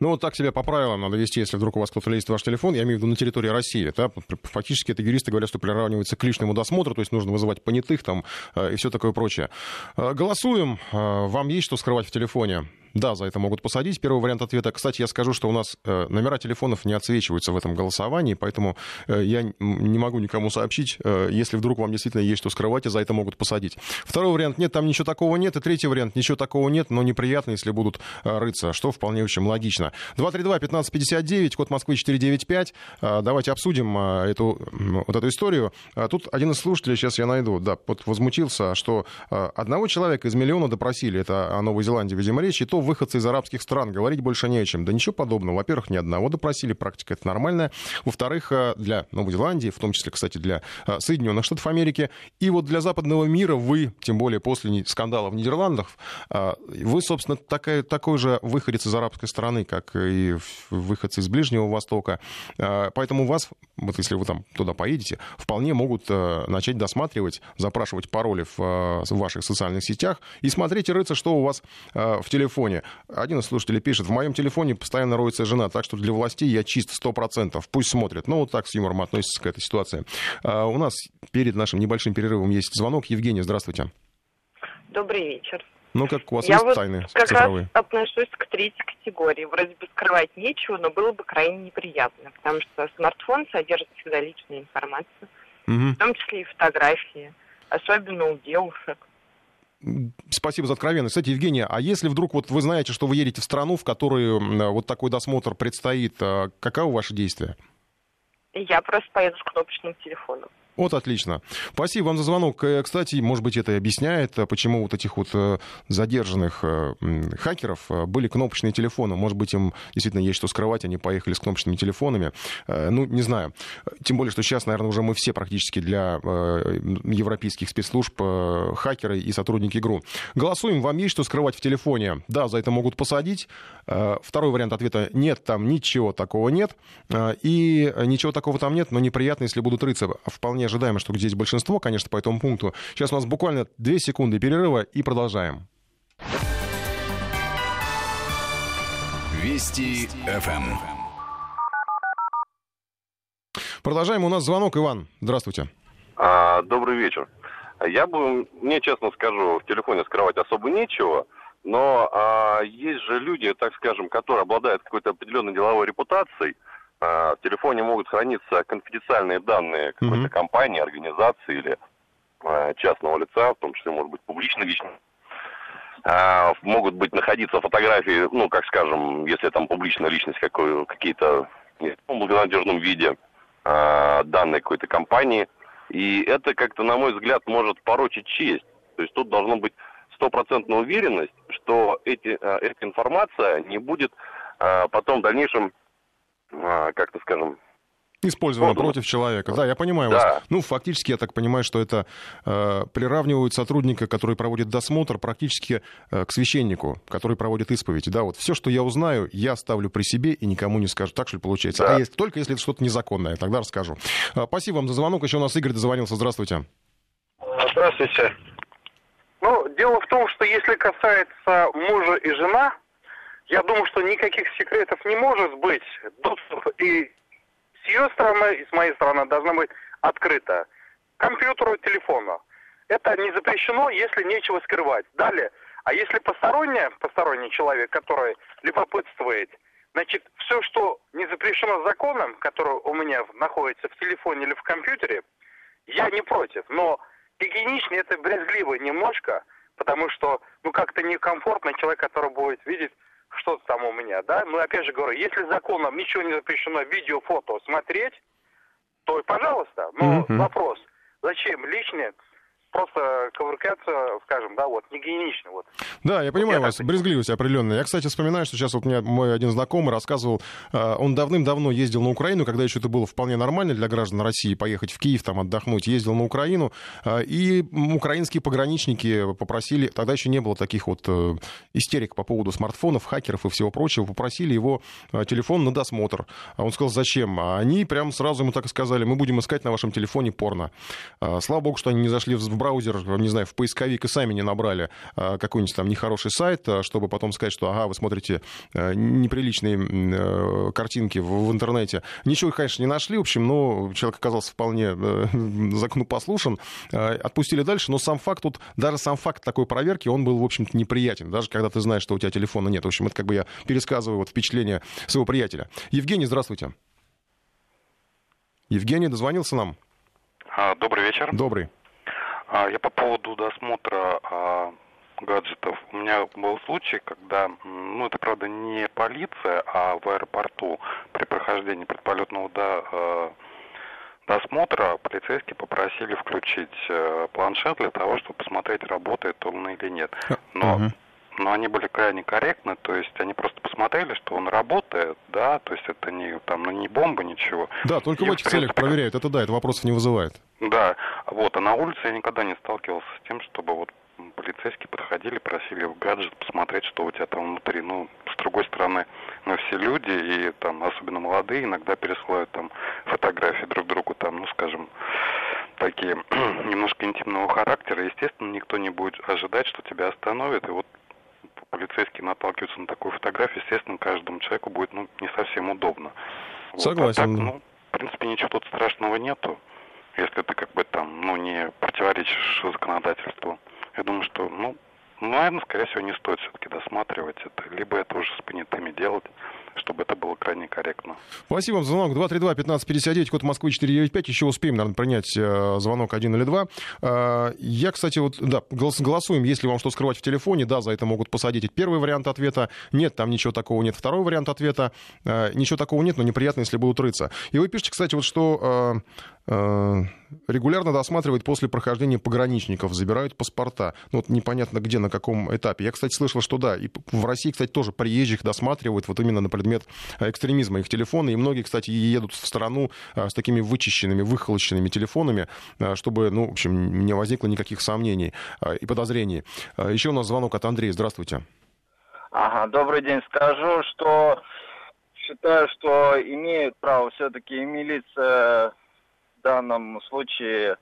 Ну, вот так себя по правилам надо вести, если вдруг у вас кто-то лезет в ваш телефон, я имею в виду на территории России. Да? Фактически это юристы говорят, что приравнивается к личному досмотру, то есть нужно вызывать понятых там э, и все такое прочее. Э, голосуем. Э, вам есть что скрывать в телефоне? Да, за это могут посадить. Первый вариант ответа. Кстати, я скажу, что у нас э, номера телефонов не отсвечиваются в этом голосовании, поэтому э, я не могу никому сообщить, э, если вдруг вам действительно есть что скрывать, и за это могут посадить. Второй вариант. Нет, там ничего такого нет. И третий вариант. Ничего такого нет, но неприятно, если будут рыться, что вполне очень логично. 232-1559, код Москвы 495. Давайте обсудим эту, вот эту историю. Тут один из слушателей, сейчас я найду, да, вот возмутился, что одного человека из миллиона допросили, это о Новой Зеландии, видимо, речь, и то выходцы из арабских стран, говорить больше не о чем. Да ничего подобного. Во-первых, ни одного допросили, практика это нормальная. Во-вторых, э, для Новой Зеландии, в том числе, кстати, для э, Соединенных Штатов Америки, и вот для западного мира вы, тем более после скандала в Нидерландах, э, вы, собственно, такая, такой же выходец из арабской страны, как и выходцы из Ближнего Востока. Поэтому вас, вот если вы там туда поедете, вполне могут начать досматривать, запрашивать пароли в ваших социальных сетях и смотреть и рыться, что у вас в телефоне телефоне. Один из слушателей пишет, в моем телефоне постоянно роется жена, так что для властей я чист 100%. Пусть смотрят. Ну, вот так с юмором относится к этой ситуации. А у нас перед нашим небольшим перерывом есть звонок. Евгения, здравствуйте. Добрый вечер. Ну, как у вас я есть вот тайны как цифровые? раз отношусь к третьей категории. Вроде бы скрывать нечего, но было бы крайне неприятно, потому что смартфон содержит всегда личную информацию, угу. в том числе и фотографии, особенно у девушек. Спасибо за откровенность. Кстати, Евгения, а если вдруг вот вы знаете, что вы едете в страну, в которой вот такой досмотр предстоит, а каково ваше действие? Я просто поеду с кнопочным телефоном. Вот отлично. Спасибо вам за звонок. Э, Кстати, может быть, это и объясняет, э, почему вот этих вот э, задержанных хакеров были кнопочные телефоны. Может быть, им действительно есть что скрывать, они поехали с кнопочными телефонами. Ну, не знаю. Тем более, что сейчас, наверное, уже мы все практически для европейских спецслужб хакеры и сотрудники ГРУ. Голосуем. Вам есть что скрывать в телефоне? Да, за это могут посадить. Э, Второй вариант ответа – нет, там ничего такого нет. Э, И ничего такого там нет, но неприятно, если будут рыться. Вполне ожидаемо, что здесь большинство, конечно, по этому пункту. Сейчас у нас буквально две секунды перерыва и продолжаем. Вести ФМ. Продолжаем. У нас звонок. Иван, здравствуйте. А, добрый вечер. Я бы, мне честно скажу, в телефоне скрывать особо нечего, но а, есть же люди, так скажем, которые обладают какой-то определенной деловой репутацией. А, в телефоне могут храниться конфиденциальные данные какой-то Мгм. компании, организации или а, частного лица, в том числе, может быть, публично лично. А, могут быть находиться фотографии, ну, как скажем, если там публичная личность какой, какие-то в благонадежном виде а, данной какой-то компании. И это как-то, на мой взгляд, может порочить честь. То есть тут должна быть стопроцентная уверенность, что эти, а, эта информация не будет а, потом в дальнейшем, а, как-то скажем, Использовано Продано. против человека. Да, я понимаю Да. вас. Ну, фактически, я так понимаю, что это э, приравнивают сотрудника, который проводит досмотр, практически э, к священнику, который проводит исповедь. Да, вот все, что я узнаю, я ставлю при себе и никому не скажу. Так что ли получается? Да. А если, только если это что-то незаконное, тогда расскажу. Э, спасибо вам за звонок. Еще у нас Игорь дозвонился. Здравствуйте. Здравствуйте. Дело в том, что если касается мужа и жена, я думаю, что никаких секретов не может быть. Доступ и с ее стороны, и с моей стороны должна быть открыта. Компьютеру, телефону. Это не запрещено, если нечего скрывать. Далее, а если посторонняя, посторонний человек, который любопытствует, значит, все, что не запрещено законом, которое у меня находится в телефоне или в компьютере, я не против, но гигиенично это брезгливо немножко, потому что, ну, как-то некомфортно человек, который будет видеть что-то там у меня, да? Ну, опять же говорю, если законом ничего не запрещено, видео, фото смотреть, то, пожалуйста, но Мгм. вопрос, зачем лишнее просто ковыркаться, скажем, да, вот, не гигиенично, вот. Да, я понимаю Я вас, так брезгливость определенная. Я, кстати, вспоминаю, что сейчас вот мне мой один знакомый рассказывал, э, он давным-давно ездил на Украину, когда еще это было вполне нормально для граждан России, поехать в Киев, там отдохнуть, ездил на Украину, э, и украинские пограничники попросили, тогда еще не было таких вот э, истерик по поводу смартфонов, хакеров и всего прочего, попросили его телефон на досмотр. А он сказал, зачем? А они прям сразу ему так и сказали, мы будем искать на вашем телефоне порно. А, Слава богу, что они не зашли в браузер, не знаю, в поисковик и сами не набрали а, какой-нибудь там нехороший сайт, а, чтобы потом сказать, что, ага, вы смотрите э, неприличные э, картинки в, интернете. Ничего, конечно, не нашли, в общем, но человек оказался вполне э, законопослушен. Отпустили дальше, но сам факт тут, даже сам факт такой проверки, он был, в общем-то, неприятен. Даже когда ты знаешь, что у тебя телефона нет. В общем, это как бы я пересказываю вот впечатление своего приятеля. Евгений, здравствуйте. Евгений дозвонился нам. А, Добрый вечер. Добрый. А, Я по поводу досмотра а, гаджетов. У меня был случай, когда, ну это правда не полиция, а в аэропорту при прохождении предполетного до- э, досмотра полицейские попросили включить э, планшет для того, чтобы посмотреть, работает он или нет. Но Мгм. Но они были крайне корректны, то есть они просто посмотрели, что он работает, да, то есть это не там, ну не бомба, ничего. Да, только И, в в этих целях принципе, проверяют. Это да, это вопросов не вызывает. Да, вот, а на улице я никогда не сталкивался с тем, чтобы вот полицейские подходили, просили в гаджет посмотреть, что у тебя там внутри. Ну, с другой стороны, мы все люди, и там, особенно молодые, иногда пересылают там фотографии друг другу, там, ну, скажем, такие немножко интимного характера. Естественно, никто не будет ожидать, что тебя остановят, и вот полицейские наталкиваются на такую фотографию, естественно, каждому человеку будет, ну, не совсем удобно. Вот, а Согласен, так, ну, в принципе, ничего тут страшного нету если ты как бы там, ну, не противоречишь законодательству. Я думаю, что, ну, наверное, скорее всего, не стоит все-таки досматривать это, либо это уже с понятыми делать, чтобы это было крайне корректно. Спасибо вам за звонок. 232-1559, код Москвы 495. Еще успеем, наверное, принять э, звонок один или два. Э, я, кстати, вот, да, голос- голосуем, если вам что скрывать в телефоне. Да, за это могут посадить. Первый вариант ответа. Нет, там ничего такого нет. Второй вариант ответа. Э, ничего такого нет, но неприятно, если будут рыться. И вы пишете, кстати, вот что регулярно досматривают после прохождения пограничников, забирают паспорта. Ну, вот непонятно где, на каком этапе. Я, кстати, слышал, что да, и в России, кстати, тоже приезжих досматривают вот именно на предмет экстремизма их телефоны. И многие, кстати, едут в страну а, с такими вычищенными, выхолощенными телефонами, чтобы, ну, в общем, не возникло никаких сомнений и подозрений. Еще у нас звонок от Андрея. Здравствуйте. Ага, добрый день. Скажу, что считаю, что имеют право все-таки милиция в данном случае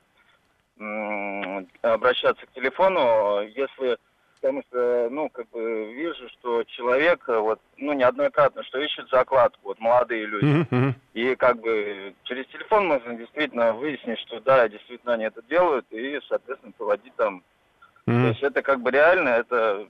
обращаться к телефону, если потому что, ну, как бы вижу, что человек, вот, ну, неоднократно, что ищет закладку, вот, молодые люди. Mm-hmm. И как бы через телефон можно действительно выяснить, что да, действительно они это делают, и, соответственно, проводить там. Mm-hmm. То есть это как бы реально, это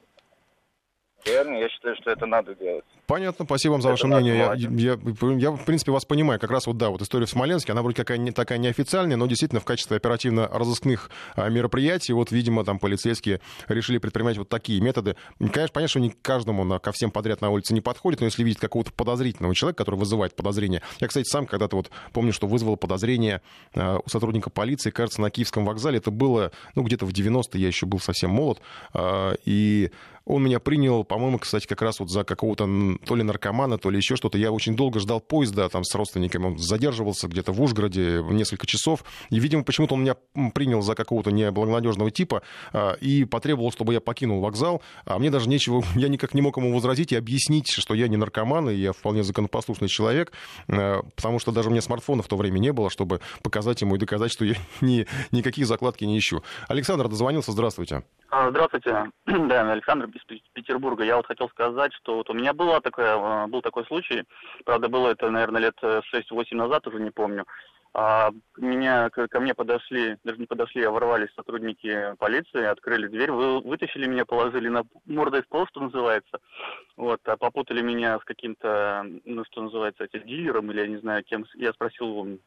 реально, я считаю, что это надо делать. Понятно, спасибо вам за ваше мнение. Я, я, я, в принципе, вас понимаю. Как раз вот, да, вот история в Смоленске, она вроде какая не такая неофициальная, но действительно в качестве оперативно-розыскных а, мероприятий, вот, видимо, там полицейские решили предпринимать вот такие методы. Конечно, понятно, что не каждому на, ко всем подряд на улице не подходит, но если видеть какого-то подозрительного человека, который вызывает подозрение. Я, кстати, сам когда-то вот помню, что вызвал подозрение а, у сотрудника полиции, кажется, на Киевском вокзале. Это было, ну, где-то в 90-е, я еще был совсем молод, а, и он меня принял, по-моему, кстати, как раз вот за какого-то то ли наркомана, то ли еще что-то. Я очень долго ждал поезда там с родственниками. Он задерживался где-то в Ужгороде несколько часов. И, видимо, почему-то он меня принял за какого-то неблагонадежного типа а, и потребовал, чтобы я покинул вокзал. А мне даже нечего, я никак не мог ему возразить и объяснить, что я не наркоман, и я вполне законопослушный человек, а, потому что даже у меня смартфона в то время не было, чтобы показать ему и доказать, что я ни, никакие закладки не ищу. Александр дозвонился, здравствуйте. А, здравствуйте, да, Александр из Петербурга. Я вот хотел сказать, что вот у меня было такое, а, был такой случай, правда, было это, наверное, лет 6-8 назад, уже не помню. А меня, ко мне подошли, даже не подошли, а ворвались сотрудники полиции, открыли дверь, вы, вытащили меня, положили на мордой в пол, что называется. Вот, а попутали меня с каким-то, ну, что называется, этим дилером, или я не знаю кем. Я спросил,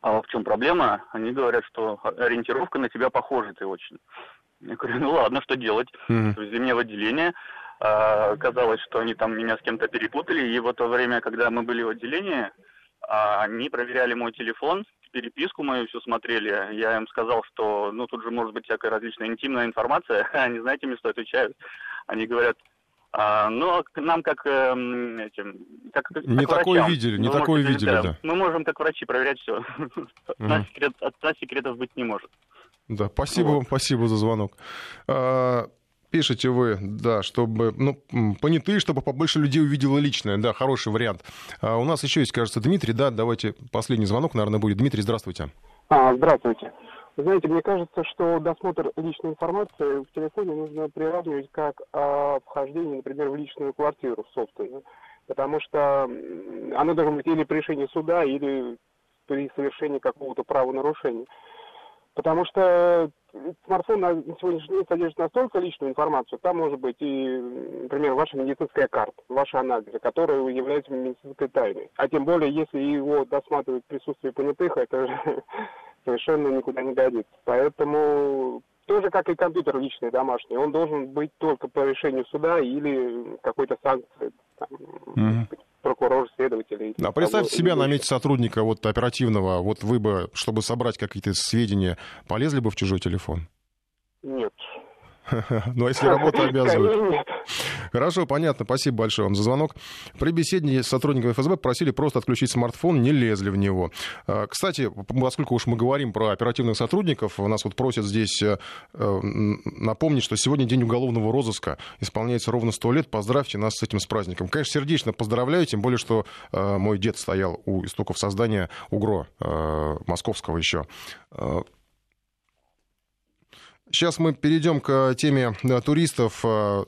а в чем проблема? Они говорят, что ориентировка на тебя похожа ты очень. Я говорю, ну ладно, что делать? Mm-hmm. Повезли меня в отделение. А, оказалось, что они там меня с кем-то перепутали. И в то время, когда мы были в отделении, а, они проверяли мой телефон, переписку мою все смотрели. Я им сказал, что ну тут же может быть всякая различная интимная информация. Они знаете мне, что отвечают? Они говорят, а, ну, нам как э, этим, как, не как такое врачам. видели, не такое видели, да. Мы можем как врачи проверять все. От нас секретов быть не может. Да, спасибо вот. вам, спасибо за звонок. А, пишите вы, да, чтобы, ну, понятые, чтобы побольше людей увидело личное. Да, хороший вариант. А у нас еще есть, кажется, Дмитрий, да, давайте последний звонок, наверное, будет. Дмитрий, здравствуйте. А, здравствуйте. знаете, мне кажется, что досмотр личной информации в телефоне нужно приравнивать как а, вхождение, например, в личную квартиру собственную. Потому что оно должно быть или при решении суда, или при совершении какого-то правонарушения. Потому что смартфон на сегодняшний день содержит настолько личную информацию, там может быть и, например, ваша медицинская карта, ваши анализы, которые являются медицинской тайной. А тем более, если его досматривают в присутствии понятых, это же совершенно никуда не годится. Поэтому тоже как и компьютер личный домашний, он должен быть только по решению суда или какой-то санкции. Там, угу прокурор, следователь. Да, представьте себя на месте сотрудника вот, оперативного. Вот вы бы, чтобы собрать какие-то сведения, полезли бы в чужой телефон? Нет. Ну, а если работа обязывает? Хорошо, понятно. Спасибо большое вам за звонок. При беседе с сотрудниками ФСБ просили просто отключить смартфон, не лезли в него. А, кстати, поскольку уж мы говорим про оперативных сотрудников, нас вот просят здесь э, э, напомнить, что сегодня день уголовного розыска. Исполняется ровно сто лет. Поздравьте нас с этим с праздником. Конечно, сердечно поздравляю, тем более, что э, мой дед стоял у истоков создания УГРО московского еще. Сейчас мы перейдем к теме туристов. Э,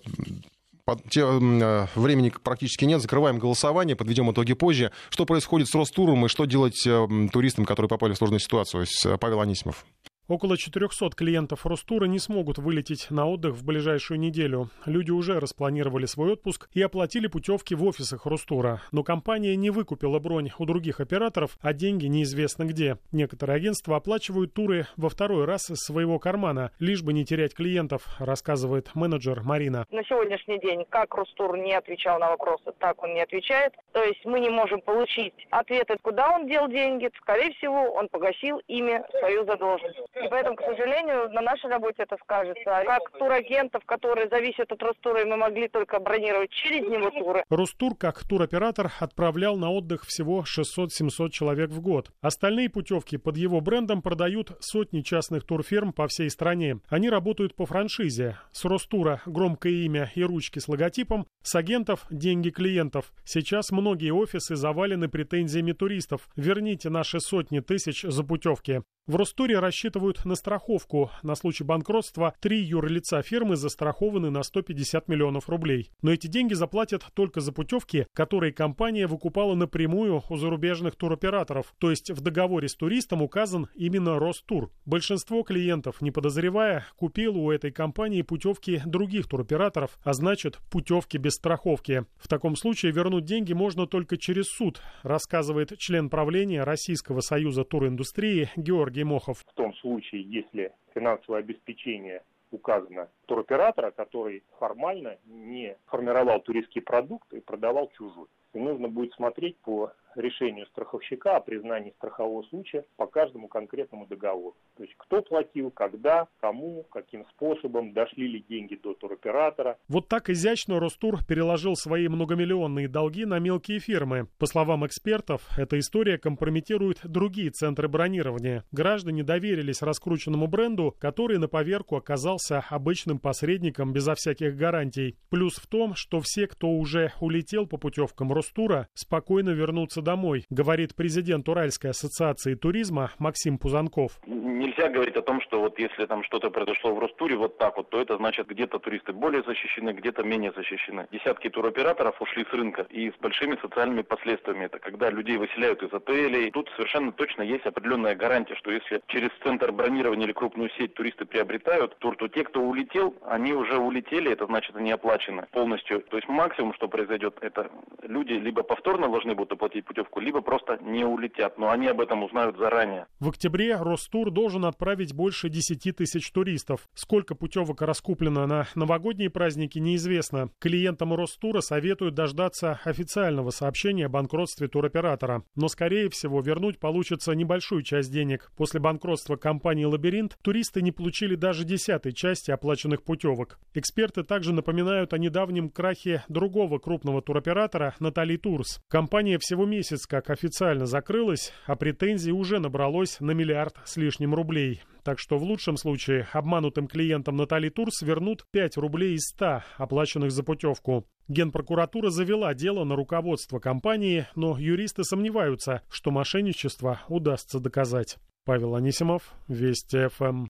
э, времени практически нет. Закрываем голосование, подведем итоги позже. Что происходит с Ростуром и что делать э, туристам, которые попали в сложную ситуацию? Павел Анисимов. Около 400 клиентов Ростура не смогут вылететь на отдых в ближайшую неделю. Люди уже распланировали свой отпуск и оплатили путевки в офисах Ростура. Но компания не выкупила бронь у других операторов, а деньги неизвестно где. Некоторые агентства оплачивают туры во второй раз из своего кармана, лишь бы не терять клиентов, рассказывает менеджер Марина. На сегодняшний день, как Ростур не отвечал на вопросы, так он не отвечает. То есть мы не можем получить ответы, куда он дел деньги. Скорее всего, он погасил ими свою задолженность. И поэтому, к сожалению, на нашей работе это скажется. Как турагентов, которые зависят от Ростура, мы могли только бронировать через него туры. Ростур, как туроператор, отправлял на отдых всего 600-700 человек в год. Остальные путевки под его брендом продают сотни частных турфирм по всей стране. Они работают по франшизе. С Ростура громкое имя и ручки с логотипом, с агентов деньги клиентов. Сейчас многие офисы завалены претензиями туристов. Верните наши сотни тысяч за путевки. В Ростуре рассчитывают на страховку. На случай банкротства три юрлица фирмы застрахованы на 150 миллионов рублей. Но эти деньги заплатят только за путевки, которые компания выкупала напрямую у зарубежных туроператоров. То есть в договоре с туристом указан именно Ростур. Большинство клиентов, не подозревая, купило у этой компании путевки других туроператоров, а значит путевки без страховки. В таком случае вернуть деньги можно только через суд, рассказывает член правления Российского союза туриндустрии Георгий Георгий Мохов. В том случае, если финансовое обеспечение указано туроператора, который формально не формировал туристский продукт и продавал чужой. И нужно будет смотреть по решению страховщика о признании страхового случая по каждому конкретному договору. То есть кто платил, когда, кому, каким способом, дошли ли деньги до туроператора. Вот так изящно Ростур переложил свои многомиллионные долги на мелкие фирмы. По словам экспертов, эта история компрометирует другие центры бронирования. Граждане доверились раскрученному бренду, который на поверку оказался обычным посредником безо всяких гарантий. Плюс в том, что все, кто уже улетел по путевкам Ростура, спокойно вернутся вернуться домой, говорит президент Уральской ассоциации туризма Максим Пузанков. Нельзя говорить о том, что вот если там что-то произошло в Ростуре вот так вот, то это значит где-то туристы более защищены, где-то менее защищены. Десятки туроператоров ушли с рынка и с большими социальными последствиями. Это когда людей выселяют из отелей. Тут совершенно точно есть определенная гарантия, что если через центр бронирования или крупную сеть туристы приобретают тур, то те, кто улетел, они уже улетели, это значит они оплачены полностью. То есть максимум, что произойдет, это люди либо повторно должны будут оплатить путевку, либо просто не улетят. Но они об этом узнают заранее. В октябре Ростур должен отправить больше 10 тысяч туристов. Сколько путевок раскуплено на новогодние праздники, неизвестно. Клиентам Ростура советуют дождаться официального сообщения о банкротстве туроператора. Но, скорее всего, вернуть получится небольшую часть денег. После банкротства компании «Лабиринт» туристы не получили даже десятой части оплаченных путевок. Эксперты также напоминают о недавнем крахе другого крупного туроператора «Натали Турс». Компания всего месяца месяц как официально закрылась, а претензий уже набралось на миллиард с лишним рублей. Так что в лучшем случае обманутым клиентам Натали Турс вернут 5 рублей из 100, оплаченных за путевку. Генпрокуратура завела дело на руководство компании, но юристы сомневаются, что мошенничество удастся доказать. Павел Анисимов, Вести ФМ.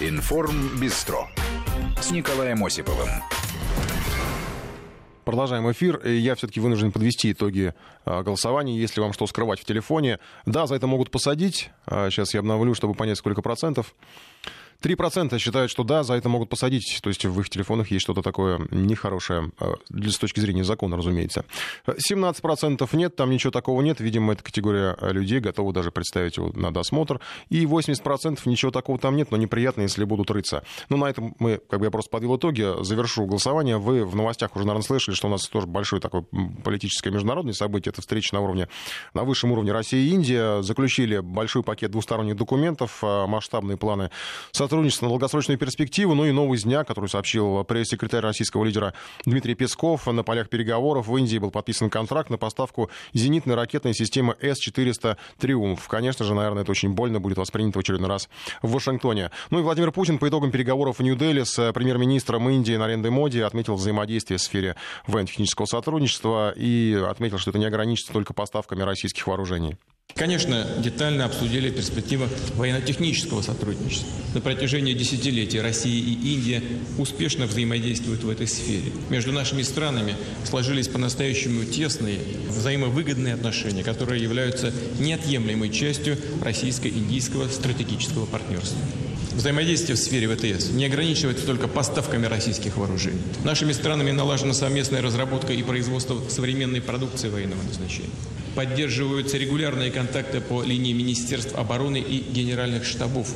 Информ Бистро с Николаем Осиповым. Продолжаем эфир. Я все-таки вынужден подвести итоги а, голосования. Если вам что скрывать в телефоне, да, за это могут посадить. Сейчас а, я обновлю, чтобы понять, сколько процентов. 3% считают, что да, за это могут посадить. То есть в их телефонах есть что-то такое нехорошее, э, с точки зрения закона, разумеется. 17% нет, там ничего такого нет. Видимо, эта категория людей готова даже представить его на досмотр. И 80% ничего такого там нет, но неприятно, если будут рыться. Ну, на этом мы, как бы я просто подвел итоги, завершу голосование. Вы в новостях уже, наверное, слышали, что у нас тоже большое такое политическое международное событие. Это встреча на уровне, на высшем уровне России и Индия. Заключили большой пакет двусторонних документов, э, масштабные планы сотрудничество на долгосрочную перспективу, ну и из дня, который сообщил пресс-секретарь российского лидера Дмитрий Песков. На полях переговоров в Индии был подписан контракт на поставку зенитной ракетной системы С-400 «Триумф». Конечно же, наверное, это очень больно будет воспринято в очередной раз в Вашингтоне. Ну и Владимир Путин по итогам переговоров в Нью-Дели с премьер-министром Индии Нарендой Моди отметил взаимодействие в сфере военно-технического сотрудничества и отметил, что это не ограничится только поставками российских вооружений. Конечно, детально обсудили перспективы военно-технического сотрудничества. На протяжении десятилетий Россия и Индия успешно взаимодействуют в этой сфере. Между нашими странами сложились по-настоящему тесные, взаимовыгодные отношения, которые являются неотъемлемой частью российско-индийского стратегического партнерства. Взаимодействие в сфере ВТС не ограничивается только поставками российских вооружений. Нашими странами налажена совместная разработка и производство современной продукции военного назначения. Поддерживаются регулярные контакты по линии Министерств обороны и генеральных штабов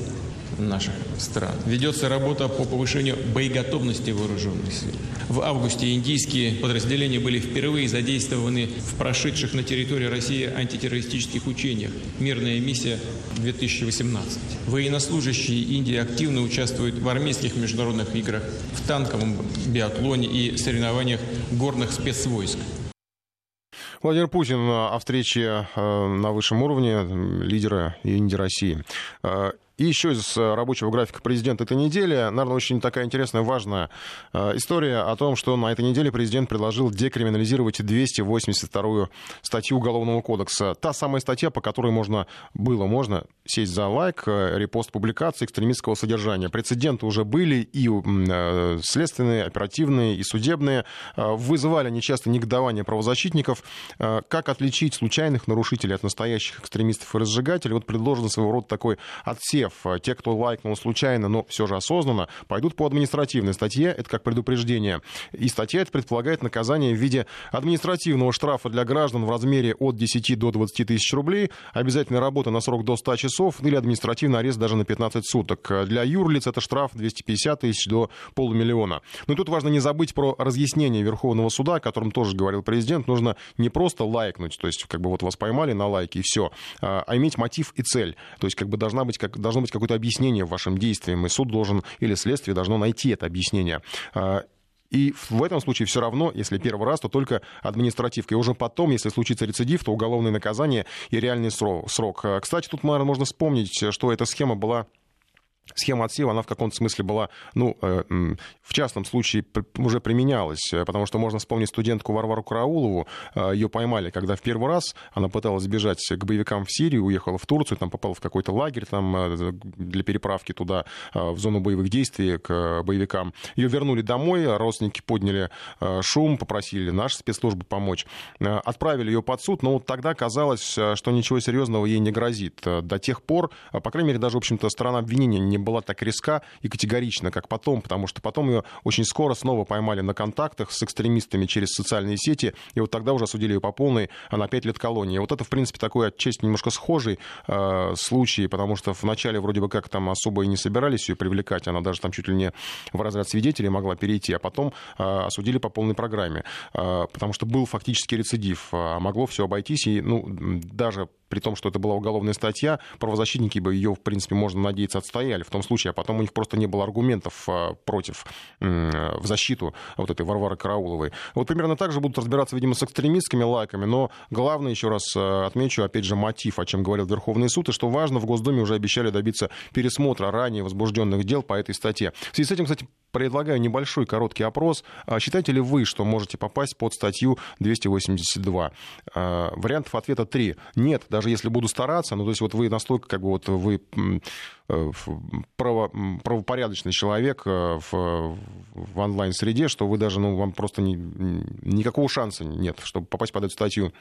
наших стран. Ведется работа по повышению боеготовности вооруженных сил. В августе индийские подразделения были впервые задействованы в прошедших на территории России антитеррористических учениях «Мирная миссия 2018». Военнослужащие Индии активно участвуют в армейских международных играх, в танковом биатлоне и соревнованиях горных спецвойск. Владимир Путин о встрече э, на высшем уровне лидера Индии России. И еще из э, рабочего графика президента этой недели, наверное, очень такая интересная, важная э, история о том, что на этой неделе президент предложил декриминализировать 282-ю статью Уголовного кодекса. Та самая статья, по которой можно было, можно сесть за лайк, э, репост публикации экстремистского содержания. Прецеденты уже были и следственные, оперативные, и судебные. Вызывали они часто негодование правозащитников. Как отличить случайных нарушителей от настоящих экстремистов и разжигателей? Вот предложен своего рода такой отсев посев, э, те, кто лайкнул случайно, но все же осознанно, пойдут по административной статье, это как предупреждение. И статья это предполагает наказание в виде административного штрафа для граждан в размере от 10 до 20 тысяч рублей, обязательная работа на срок до 100 часов или административный арест даже на 15 суток. Для юрлиц это штраф 250 тысяч до полумиллиона. Но тут важно не забыть про разъяснение Верховного суда, о котором тоже говорил президент. Нужно не просто лайкнуть, то есть как бы вот вас поймали на лайке и все, а, а иметь мотив и цель. То есть как бы должна быть как, должно быть какое-то объяснение вашим действиям, и суд должен или следствие должно найти это объяснение. А, и в этом случае все равно, если первый раз, то только административка. И уже потом, если случится рецидив, то уголовное наказание и реальный срок. А, кстати, тут, можно вспомнить, что эта схема была схема отсева, она в каком-то смысле была, ну, э, в частном случае уже применялась, э, потому что можно вспомнить студентку Варвару Караулову, э, ее поймали, когда в первый раз она пыталась бежать к боевикам в Сирию, уехала в Турцию, там попала в какой-то лагерь там для переправки туда, в зону боевых действий к боевикам. Ее вернули домой, родственники подняли шум, попросили наши спецслужбы помочь. Отправили ее под суд, но вот тогда казалось, что ничего серьезного ей не грозит. До тех пор, по крайней мере, даже, в общем-то, сторона обвинения не была так резка и категорична, как потом, потому что потом ее очень скоро снова поймали на контактах с экстремистами через социальные сети, и вот тогда уже осудили ее по полной, а на 5 лет колонии. Вот это, в принципе, такой отчасти немножко схожий э, случай, потому что вначале вроде бы как там особо и не собирались ее привлекать, она даже там чуть ли не в разряд свидетелей могла перейти, а потом э, осудили по полной программе, э, потому что был фактически рецидив, а могло все обойтись, и ну, даже при том, что это была уголовная статья, правозащитники бы ее, в принципе, можно надеяться, отстояли в том случае, а потом у них просто не было аргументов а, против, в защиту вот этой Варвары Карауловой. Вот примерно так же будут разбираться, видимо, с экстремистскими лайками, но главное, еще раз а, отмечу, опять же, мотив, о чем говорил Верховный суд, и что важно, в Госдуме уже обещали добиться пересмотра ранее возбужденных дел по этой статье. В связи с этим, кстати, предлагаю небольшой короткий опрос. А считаете ли вы, что можете попасть под статью 282? Вариантов ответа три. Нет, даже если буду стараться, ну, то есть вот вы настолько, как бы вот вы э, право, правопорядочный человек э, в, в онлайн-среде, что вы даже, ну, вам просто ни, никакого шанса нет, чтобы попасть под эту статью.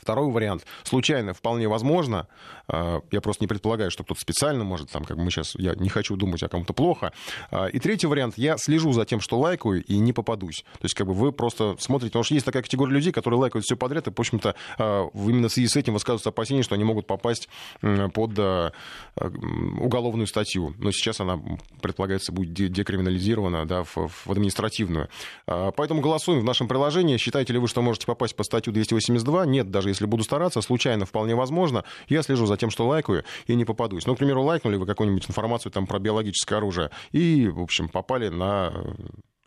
Второй вариант. Случайно вполне возможно. А, я просто не предполагаю, что кто-то специально может, там, как мы сейчас, я не хочу думать о ком-то плохо. А, и третий вариант. Я слежу за тем, что лайкаю, и не попадусь. То есть, как бы вы просто смотрите, потому что есть такая категория людей, которые лайкают все подряд, и, в общем-то, а, именно в связи с этим высказываются опасения, что они могут попасть под уголовную статью. Но сейчас она, предполагается, будет декриминализирована да, в, в административную. Поэтому голосуем в нашем приложении. Считаете ли вы, что можете попасть по статью 282? Нет, даже если буду стараться, случайно вполне возможно, я слежу за тем, что лайкаю, и не попадусь. Ну, к примеру, лайкнули вы какую-нибудь информацию там про биологическое оружие, и, в общем, попали на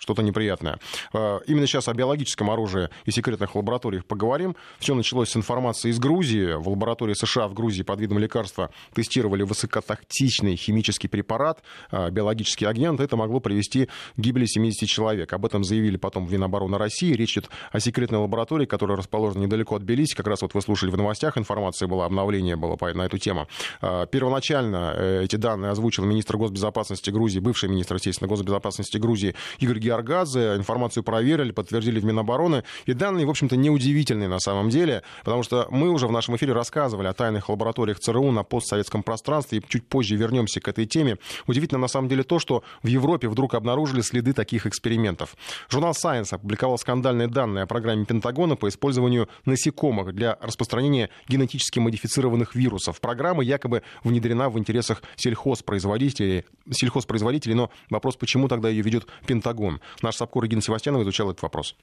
что-то неприятное. Э, именно сейчас о биологическом оружии и секретных лабораториях поговорим. Все началось с информации из Грузии. В лаборатории США в Грузии под видом лекарства тестировали высокотоксичный химический препарат, э, биологический агент. Это могло привести к гибели 70 человек. Об этом заявили потом в Минобороны России. Речь идет о секретной лаборатории, которая расположена недалеко от Белиси. Как раз вот вы слушали в новостях, информация была, обновление было на эту тему. Э, первоначально эти данные озвучил министр госбезопасности Грузии, бывший министр, естественно, госбезопасности Грузии Игорь Георгадзе. Информацию проверили, подтвердили в Минобороны. И данные, в общем-то, неудивительные на самом деле, потому что мы уже в нашем эфире рассказывали о тайных лабораториях ЦРУ на постсоветском пространстве, и чуть позже вернемся к этой теме. Удивительно на самом деле то, что в Европе вдруг обнаружили следы таких экспериментов. Журнал Science опубликовал скандальные данные о программе Пентагона по использованию насекомых для распространения генетически модифицированных вирусов. Программа якобы внедрена в интересах сельхозпроизводителей, сельхозпроизводителей но вопрос, почему тогда ее ведет Пентагон? Наш Сапкор Регина Севастьянова изучал этот вопрос.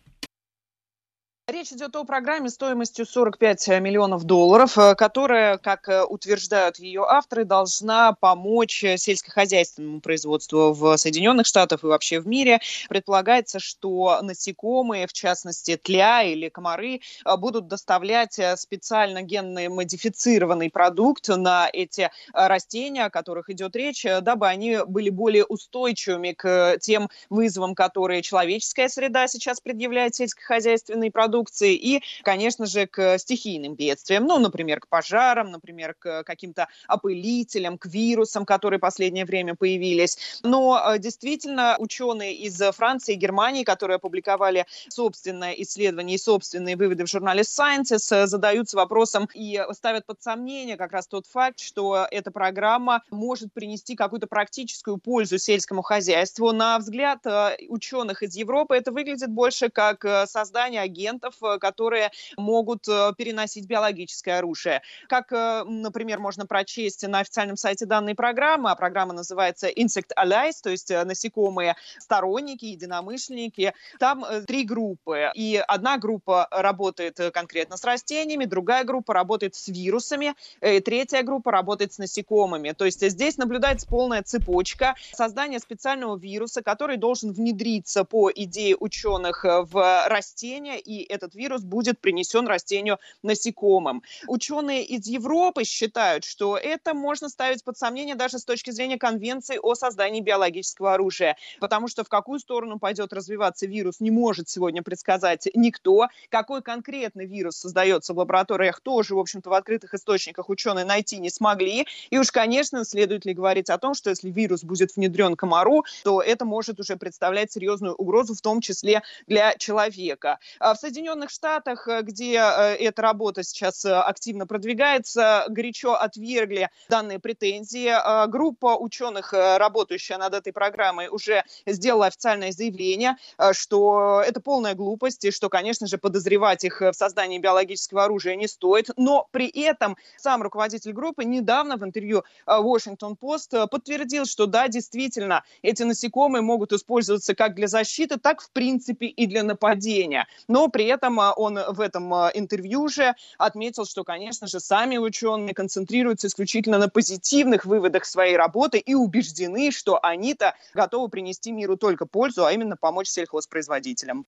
Речь идет о программе стоимостью 45 миллионов долларов, э, которая, как э, утверждают ее авторы, должна помочь сельскохозяйственному производству в Соединенных Штатах и вообще в мире. Предполагается, что насекомые, в частности тля или комары, э, будут доставлять специально генно модифицированный продукт на эти растения, о которых идет речь, дабы они были более устойчивыми к тем вызовам, которые человеческая среда сейчас предъявляет сельскохозяйственный продукт продукции и, конечно же, к стихийным бедствиям, ну, например, к пожарам, например, к каким-то опылителям, к вирусам, которые в последнее время появились. Но э, действительно ученые из Франции и Германии, которые опубликовали собственное исследование и собственные выводы в журнале Sciences, э, задаются вопросом и ставят под сомнение как раз тот факт, что эта программа может принести какую-то практическую пользу сельскому хозяйству. На взгляд э, ученых из Европы это выглядит больше как создание агентов, агентов, э, которые могут э, переносить биологическое оружие. Как, э, например, можно прочесть на официальном сайте данной программы, а программа называется Insect Allies, то есть насекомые сторонники, единомышленники. Там три группы. И одна группа работает конкретно с растениями, другая группа работает с вирусами, и третья группа работает с насекомыми. То есть здесь наблюдается полная цепочка создания специального вируса, который должен внедриться по идее ученых в растения, и этот вирус будет принесен растению насекомым. Ученые из Европы считают, что это можно ставить под сомнение даже с точки зрения Конвенции о создании биологического оружия, потому что в какую сторону пойдет развиваться вирус, не может сегодня предсказать никто. Какой конкретный вирус создается в лабораториях, тоже, в общем-то, в открытых источниках ученые найти не смогли. И уж, конечно, следует ли говорить о том, что если вирус будет внедрен комару, то это может уже представлять серьезную угрозу, в том числе для человека. А в Соединенных Соединенных Штатах, э, где э, эта работа сейчас э, активно продвигается, горячо отвергли данные претензии. Группа ученых, работающая над этой программой, уже сделала официальное заявление, что это полная глупость, и что, конечно же, подозревать их в создании биологического оружия не стоит. Но при этом сам руководитель группы недавно в интервью Washington Post подтвердил, что да, действительно, эти насекомые могут использоваться как для защиты, так, в принципе, и для нападения. Но при этом а, он в этом а, интервью же отметил, что, конечно же, сами ученые концентрируются исключительно на позитивных выводах своей работы и убеждены, что они-то готовы принести миру только пользу, а именно помочь сельхозпроизводителям.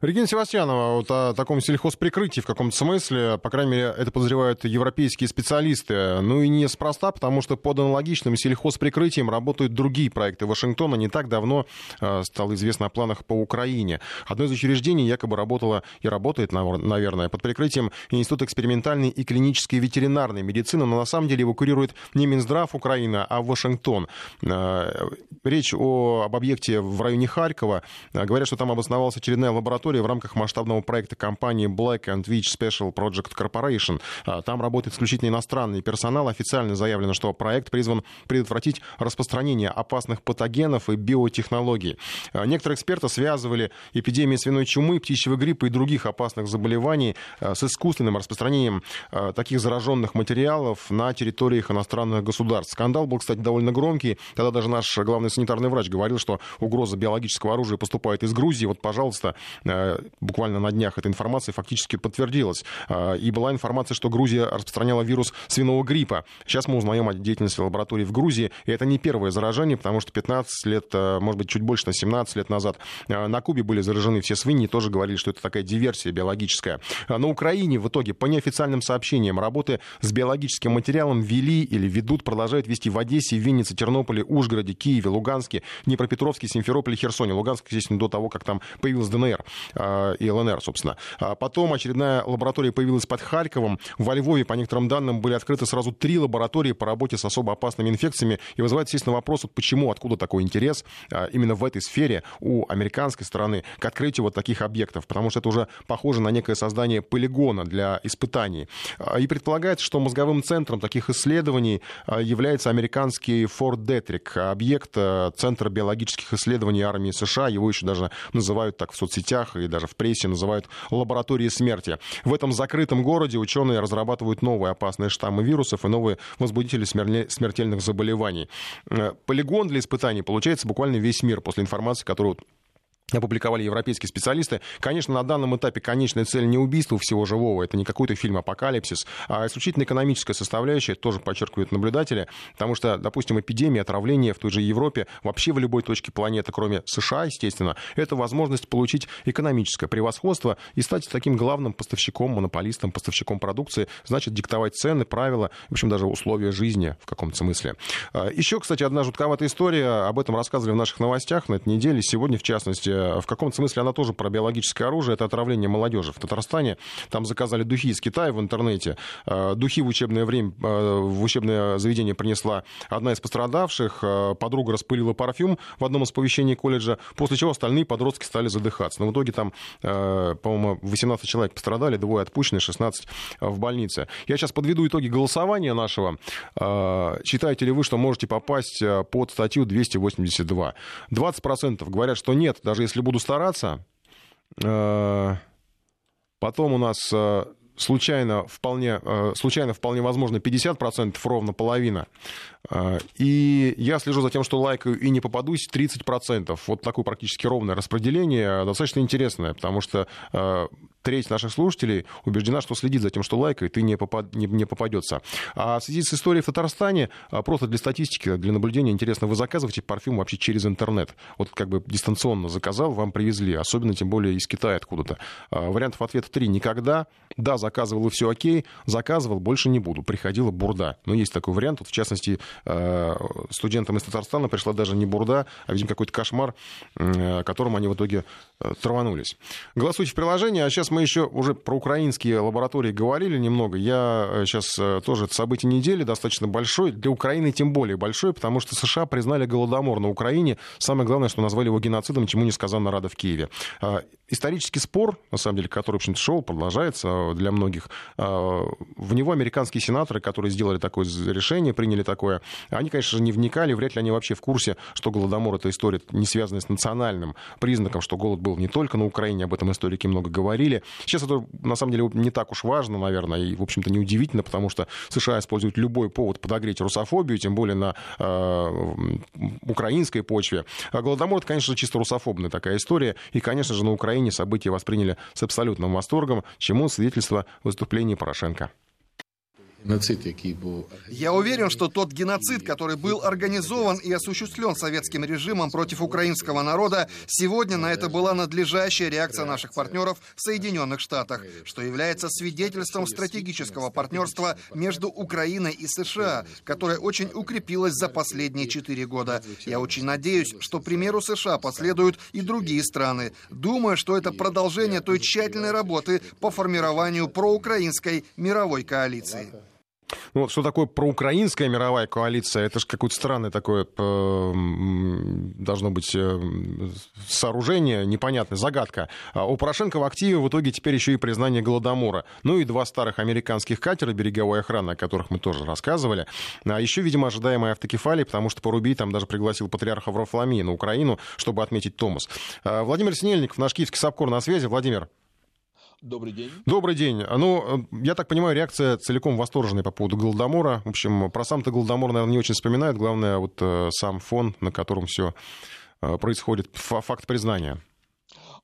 Регина Севастьянова, вот о таком сельхозприкрытии в каком-то смысле, по крайней мере, это подозревают европейские специалисты. Ну и неспроста, потому что под аналогичным сельхозприкрытием работают другие проекты Вашингтона. Не так давно э, стало известно о планах по Украине. Одно из учреждений якобы работало и работает, наверное, под прикрытием Института экспериментальной и клинической ветеринарной медицины, но на самом деле его курирует не Минздрав Украины, а Вашингтон. Э, речь о, об объекте в районе Харькова. Э, говорят, что там обосновалась очередная лаборатория в рамках масштабного проекта компании Black and Witch Special Project Corporation. А, там работает исключительно иностранный персонал. Официально заявлено, что проект призван предотвратить распространение опасных патогенов и биотехнологий. А, некоторые эксперты связывали эпидемии свиной чумы, птичьего гриппа и других опасных заболеваний а, с искусственным распространением таких зараженных материалов на территориях иностранных государств. Скандал был, кстати, довольно громкий. Тогда даже наш главный санитарный врач говорил, что угроза биологического оружия поступает из Грузии. Вот, пожалуйста, буквально на днях эта информация фактически подтвердилась. И была информация, что Грузия распространяла вирус свиного гриппа. Сейчас мы узнаем о деятельности лаборатории в Грузии. И это не первое заражение, потому что 15 лет, может быть, чуть больше, на 17 лет назад на Кубе были заражены все свиньи, тоже говорили, что это такая диверсия биологическая. На Украине в итоге, по неофициальным сообщениям, работы с биологическим материалом вели или ведут, продолжают вести в Одессе, Виннице, Тернополе, Ужгороде, Киеве, Луганске, Днепропетровске, Симферополе, Херсоне. Луганск, естественно, до того, как там появилась ДНР э, и ЛНР, собственно. А потом очередная лаборатория появилась под Харьковом. Во Львове, по некоторым данным, были открыты сразу три лаборатории по работе с особо опасными инфекциями. И вызывает, естественно, вопрос, вот почему, откуда такой интерес э, именно в этой сфере у американской стороны к открытию вот таких объектов. Потому что это уже похоже на некое создание полигона для испытаний. И предполагается, что мозговым центром таких исследований является американский Форт Детрик, объект Центра биологических исследований армии США. Его еще даже называют так в соцсетях и даже в прессе называют лабораторией смерти. В этом закрытом городе ученые разрабатывают новые опасные штаммы вирусов и новые возбудители смертельных заболеваний. Э, полигон для испытаний получается буквально весь мир после информации, которую опубликовали европейские специалисты. Конечно, на данном этапе конечная цель не убийство всего живого, это не какой-то фильм «Апокалипсис», а исключительно экономическая составляющая, тоже подчеркивают наблюдатели, потому что, допустим, эпидемия, отравление в той же Европе, вообще в любой точке планеты, кроме США, естественно, это возможность получить экономическое превосходство и стать таким главным поставщиком, монополистом, поставщиком продукции, значит, диктовать цены, правила, в общем, даже условия жизни в каком-то смысле. А, Еще, кстати, одна жутковатая история, об этом рассказывали в наших новостях на этой неделе, сегодня, в частности, в каком-то смысле она тоже про биологическое оружие. Это отравление молодежи в Татарстане. Там заказали духи из Китая в интернете. Э, духи в учебное время, э, в учебное заведение принесла одна из пострадавших. Э, подруга распылила парфюм в одном из помещений колледжа, после чего остальные подростки стали задыхаться. Но в итоге там, по-моему, 18 человек пострадали, двое отпущены, 16 в больнице. Я сейчас подведу итоги голосования нашего. Считаете ли вы, что можете попасть под статью 282? 20% говорят, что нет, даже если если буду стараться. Э, потом у нас э, случайно вполне, э, случайно вполне возможно 50%, ровно половина. И я слежу за тем, что лайкаю и не попадусь 30%. Вот такое практически ровное распределение, достаточно интересное, потому что треть наших слушателей убеждена, что следит за тем, что лайкает, и не, попад, не, не попадется. А в связи с историей в Татарстане, просто для статистики, для наблюдения, интересно, вы заказываете парфюм вообще через интернет? Вот как бы дистанционно заказал, вам привезли, особенно тем более из Китая откуда-то. Вариантов ответа три. Никогда. Да, заказывал и все окей. Заказывал, больше не буду. Приходила бурда. Но есть такой вариант. Вот, в частности, а, студентам из Татарстана пришла даже не бурда, а, видимо, какой-то кошмар, которым они в итоге траванулись. Голосуйте в приложении, а сейчас мы еще уже про украинские лаборатории говорили немного. Я сейчас э, э, тоже это событие недели достаточно большое. Для Украины тем более большое, потому что США признали Голодомор на Украине. Самое главное, что назвали его геноцидом, чему не сказано Рада в Киеве. А, исторический спор, на самом деле, который, в общем-то, шел, продолжается э, многих. А, в него американские сенаторы, которые сделали такое решение, приняли такое, они, конечно же, не вникали, вряд ли они вообще в курсе, что Голодомор — это история, не связанная с национальным признаком, что голод был не только на Украине, об этом историки много говорили. Сейчас это, на самом деле, не так уж важно, наверное, и, в общем-то, неудивительно, потому что США используют любой повод подогреть русофобию, тем более на э, украинской почве. А Голодомор, это, конечно же, чисто русофобная такая история, и, конечно же, на Украине события восприняли с абсолютным восторгом, чему свидетельство выступления Порошенко. Я уверен, что тот геноцид, который был организован и осуществлен советским режимом против украинского народа, сегодня на это была надлежащая реакция наших партнеров в Соединенных Штатах, что является свидетельством стратегического партнерства между Украиной и США, которое очень укрепилось за последние четыре года. Я очень надеюсь, что примеру США последуют и другие страны. Думаю, что это продолжение той тщательной работы по формированию проукраинской мировой коалиции. Ну вот что такое проукраинская мировая коалиция? Это же какое-то странное такое должно быть э, сооружение, непонятное, загадка. А у Порошенко в активе в итоге теперь еще и признание Голодомора. Ну и два старых американских катера береговой охраны, о которых мы тоже рассказывали. А еще, видимо, ожидаемая автокефалия, потому что Порубий там даже пригласил патриарха Варфоломея на Украину, чтобы отметить Томас. А Владимир Синельников, наш киевский САПКОР на связи. Владимир. Добрый день. Добрый день. Ну, я так понимаю, реакция целиком восторженная по поводу Голодомора. В общем, про сам-то Голодомор, наверное, не очень вспоминают. Главное, вот э, сам фон, на котором все э, происходит, факт признания.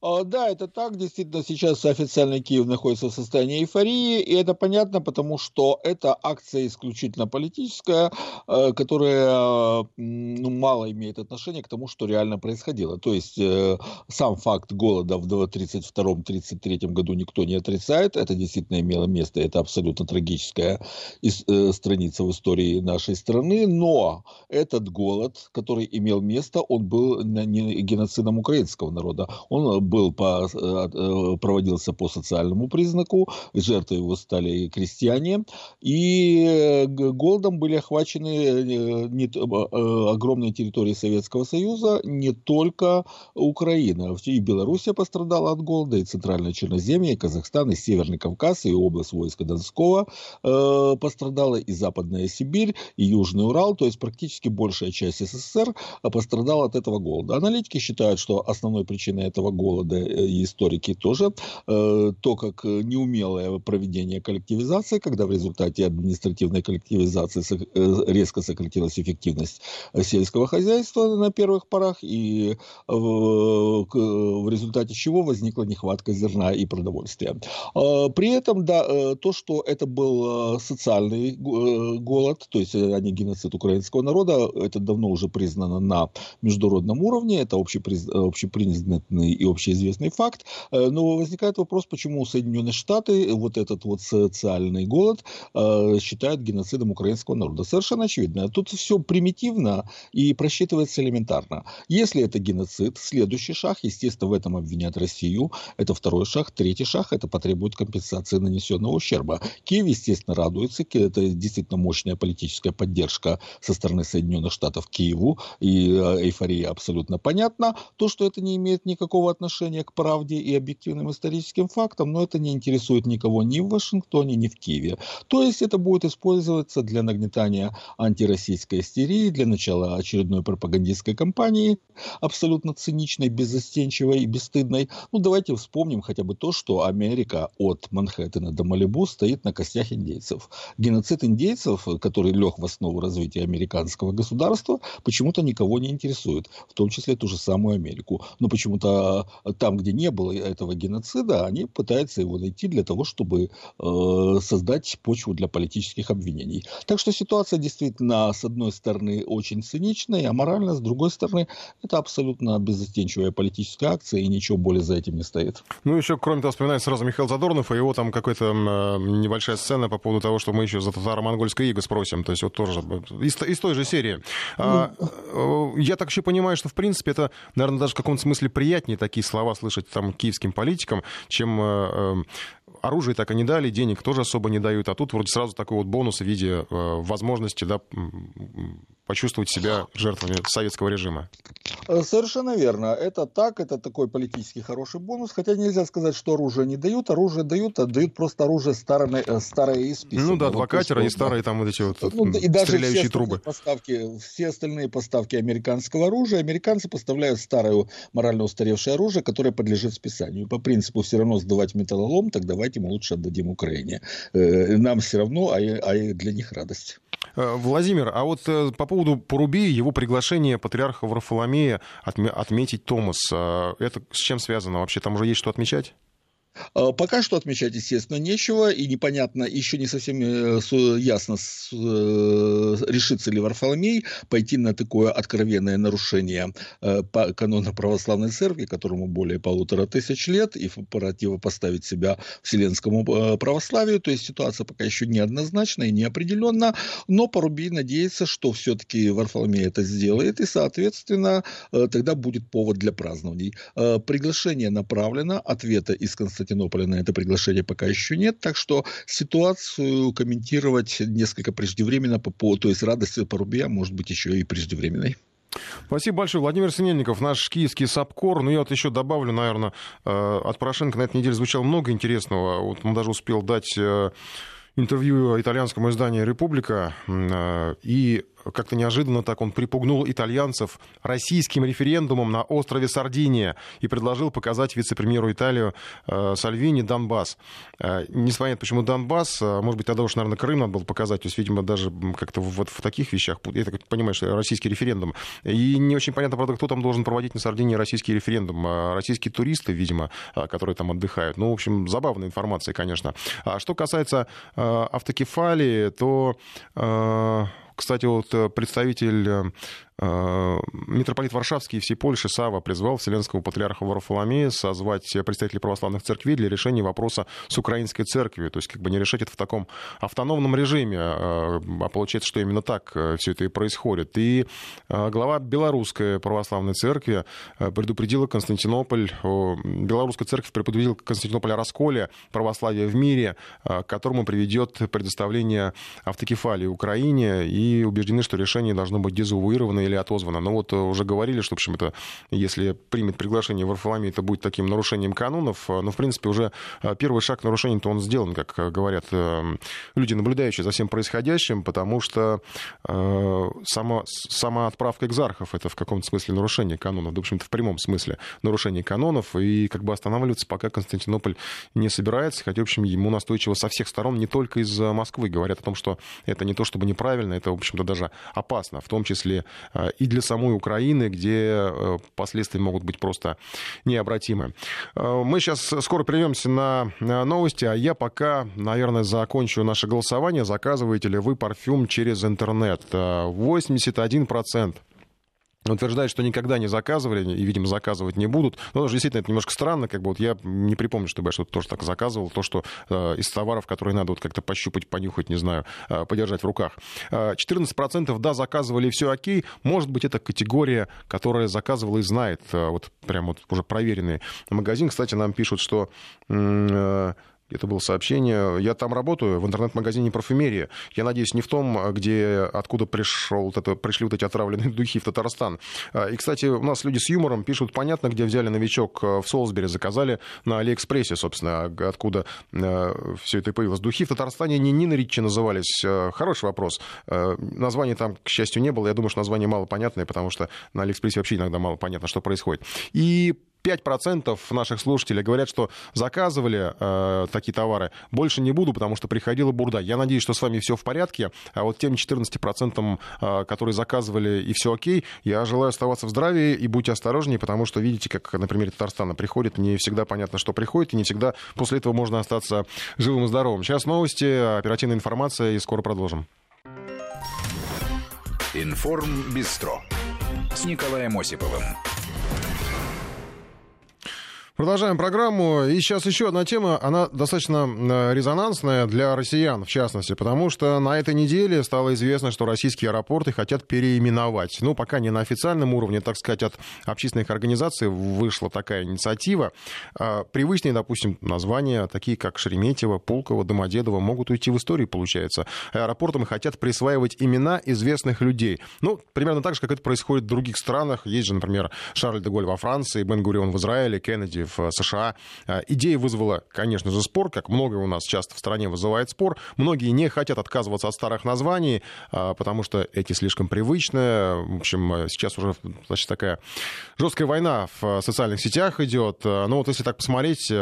А, да, это так. Действительно, сейчас официальный Киев находится в состоянии эйфории, и это понятно, потому что это акция исключительно политическая, э, которая ну, мало имеет отношения к тому, что реально происходило. То есть э, сам факт голода в 1932-1933 году никто не отрицает. Это действительно имело место, это абсолютно трагическая э, страница в истории нашей страны, но этот голод, который имел место, он был не геноцидом украинского народа. Он был по, э, э, проводился по социальному признаку, жертвы его стали крестьяне, и э, голодом были охвачены не, огромные территории Советского Союза, не только Украина. И Белоруссия пострадала от голода, и Центральная Черноземье, и Казахстан, и Северный Кавказ, и область войска Донского пострадала, и Западная Сибирь, и Южный Урал, то есть практически большая часть СССР пострадала от этого голода. Аналитики считают, что основной причиной этого голода голода э, историки тоже, э, то, как неумелое проведение коллективизации, когда в результате административной коллективизации э, резко сократилась эффективность сельского хозяйства на первых порах, и в результате чего возникла нехватка зерна и продовольствия. А, при этом, да, то, что это был социальный голод, то есть а не геноцид украинского народа, это давно уже признано на международном уровне, это общеприз... общепризнанный и общеизвестный факт. Э, но возникает вопрос, почему Соединенные Штаты вот этот вот социальный голод э, считают геноцидом украинского народа. Совершенно очевидно. Тут все примитивно и просчитывается элементарно. Если это геноцид, следующий шаг, естественно, в этом обвинят Россию. Это второй шаг. Третий шаг, это потребует компенсации нанесенного ущерба. Киев, естественно, радуется. Это действительно мощная политическая поддержка со стороны Соединенных Штатов Киеву. И э, эйфория абсолютно понятна. То, что это не имеет никакого отношения к правде и объективным историческим фактам, но это не интересует никого ни в Вашингтоне, ни в Киеве. То есть это будет использоваться для нагнетания антироссийской истерии, для начала очередной пропагандистской кампании, абсолютно циничной, беззастенчивой и бесстыдной. Ну, давайте вспомним хотя бы то, что Америка от Манхэттена до Малибу стоит на костях индейцев. Геноцид индейцев, который лег в основу развития американского государства, почему-то никого не интересует, в том числе ту же самую Америку. Но почему-то там, где не было этого геноцида, они пытаются его найти для того, чтобы э, создать почву для политических обвинений. Так что ситуация действительно, с одной стороны, очень циничная, а морально, с другой стороны, это абсолютно беззастенчивая политическая акция, и ничего более за этим не стоит. Ну, еще, кроме того, вспоминает сразу Михаил Задорнов, и его там какая-то небольшая сцена по поводу того, что мы еще за татаро-монгольское иго спросим. То есть вот тоже из, из той же серии. А, ну, э, я так еще понимаю, что, в принципе, это, наверное, даже в каком-то смысле приятнее такие слова слышать там киевским политикам, чем э, э, оружие так и не дали, денег тоже особо не дают, а тут вроде сразу такой вот бонус в виде э, возможности да, почувствовать себя жертвами советского режима. Совершенно верно. Это так, это такой политический хороший бонус, хотя нельзя сказать, что оружие не дают, оружие дают, а дают просто оружие старое, старое и списанное. Ну да, два вот катера и старые там вот эти вот ну, и даже стреляющие все трубы. Поставки, все остальные поставки американского оружия, американцы поставляют старое морально устаревшее оружие, которое подлежит списанию. По принципу все равно сдавать металлолом, так давайте мы лучше отдадим Украине. Э, нам все равно, а, а для них радость. Владимир, а вот по поводу Поруби, его приглашение патриарха Варфоломея отметить Томас, это с чем связано вообще? Там уже есть что отмечать? А, пока что отмечать, естественно, нечего, и непонятно, еще не совсем э, ясно, э, решится ли Варфоломей пойти на такое откровенное нарушение э, канона православной церкви, которому более полутора тысяч лет, и противопоставить себя вселенскому православию. То есть ситуация пока еще неоднозначна и неопределенна, но Порубий надеется, что все-таки Варфоломей это сделает, и, соответственно, тогда будет повод для празднований. Приглашение направлено, ответа из Константина Константинополя на это приглашение пока еще нет, так что ситуацию комментировать несколько преждевременно по поводу, то есть радость Порубия может быть еще и преждевременной. Спасибо большое. Владимир Синельников, наш киевский САПКОР. Ну, я вот еще добавлю, наверное, э, от Порошенко на этой неделе звучало много интересного. Вот он даже успел дать э, интервью итальянскому изданию «Република». Э, и как-то неожиданно так он припугнул итальянцев российским референдумом на острове Сардиния и предложил показать вице-премьеру Италии э, Сальвини Донбасс. Э, не понятно, почему Донбасс, э, может быть, тогда уж, наверное, Крым надо было показать, то есть, видимо, даже как-то вот в таких вещах, я так понимаю, что российский референдум. И не очень понятно, правда, кто там должен проводить на Сардинии российский референдум. Российские туристы, видимо, которые там отдыхают. Ну, в общем, забавная информация, конечно. А что касается автокефалии, то кстати, вот представитель Э, митрополит Варшавский и всей Польши Сава призвал Вселенского патриарха Варфоломея созвать представителей православных церквей для решения вопроса с украинской церковью. То есть как бы не решать это в таком автономном режиме, э, а получается, что именно так э, все это и происходит. И глава Белорусской православной церкви предупредила Константинополь, Белорусская церковь предупредила Константинополь о расколе православия в мире, к которому приведет предоставление автокефалии Украине, и убеждены, что решение должно быть дезувуировано или отозвана. Но вот э, уже говорили, что, в общем, это, если примет приглашение Варфоломея, это будет таким нарушением канонов. Э, но, в принципе, уже э, первый шаг к нарушению-то он сделан, как говорят люди, наблюдающие за всем происходящим, потому что сама, сама отправка экзархов — это в каком-то смысле нарушение канонов, да, в общем-то, в прямом смысле нарушение канонов, и как бы останавливаться пока Константинополь не собирается, хотя, в общем, ему настойчиво со всех сторон, не только из Москвы, говорят о том, что это не то чтобы неправильно, это, в общем-то, даже опасно, в том числе и для самой Украины, где э, последствия могут быть просто необратимы. Э, мы сейчас скоро прервемся на новости, а я пока, наверное, закончу наше голосование. Заказываете ли вы парфюм через интернет? 81% утверждает, что никогда не заказывали и, видимо, заказывать не будут. Но тоже действительно это немножко странно, как бы вот я не припомню, чтобы я что-то тоже так заказывал, то, что э, из товаров, которые надо вот как-то пощупать, понюхать, не знаю, э, подержать в руках. Э, 14% да, заказывали, все окей. Может быть, это категория, которая заказывала и знает, э, вот прям вот уже проверенный магазин. Кстати, нам пишут, что э, это было сообщение. Я там работаю, в интернет-магазине парфюмерия. Я надеюсь, не в том, где, откуда пришел, вот это, пришли вот эти отравленные духи в Татарстан. А, и, кстати, у нас люди с юмором пишут, понятно, где взяли новичок э, в Солсбери, заказали на Алиэкспрессе, собственно, откуда э, все это появилось. Духи в Татарстане не Нина Ричи назывались. Э, хороший вопрос. Названия там, к счастью, не было. Я думаю, что название мало понятное, потому что на Алиэкспрессе вообще иногда мало понятно, что происходит. И 5% наших слушателей говорят, что заказывали э, такие товары. Больше не буду, потому что приходила бурда. Я надеюсь, что с вами все в порядке. А вот тем 14%, э, которые заказывали и все окей, я желаю оставаться в здравии и будьте осторожнее, потому что видите, как на примере Татарстана приходит, не всегда понятно, что приходит, и не всегда после этого можно остаться живым и здоровым. Сейчас новости, оперативная информация, и скоро продолжим. Информ Бистро с Николаем Осиповым. Продолжаем программу. И сейчас еще одна тема, она достаточно э, резонансная для россиян, в частности, потому что на этой неделе стало известно, что российские аэропорты хотят переименовать. Ну, пока не на официальном уровне, так сказать, от общественных организаций вышла такая инициатива. А, привычные, допустим, названия, такие как Шереметьево, Пулково, Домодедово, могут уйти в историю, получается. Аэропортам хотят присваивать имена известных людей. Ну, примерно так же, как это происходит в других странах. Есть же, например, Шарль де Голь во Франции, Бен Гурион в Израиле, Кеннеди в э, США. Э, идея вызвала, конечно же, спор, как многое у нас часто в стране вызывает спор. Многие не хотят отказываться от старых названий, э, потому что эти слишком привычные. В общем, сейчас уже значит, такая жесткая война в социальных сетях идет. Но вот если так посмотреть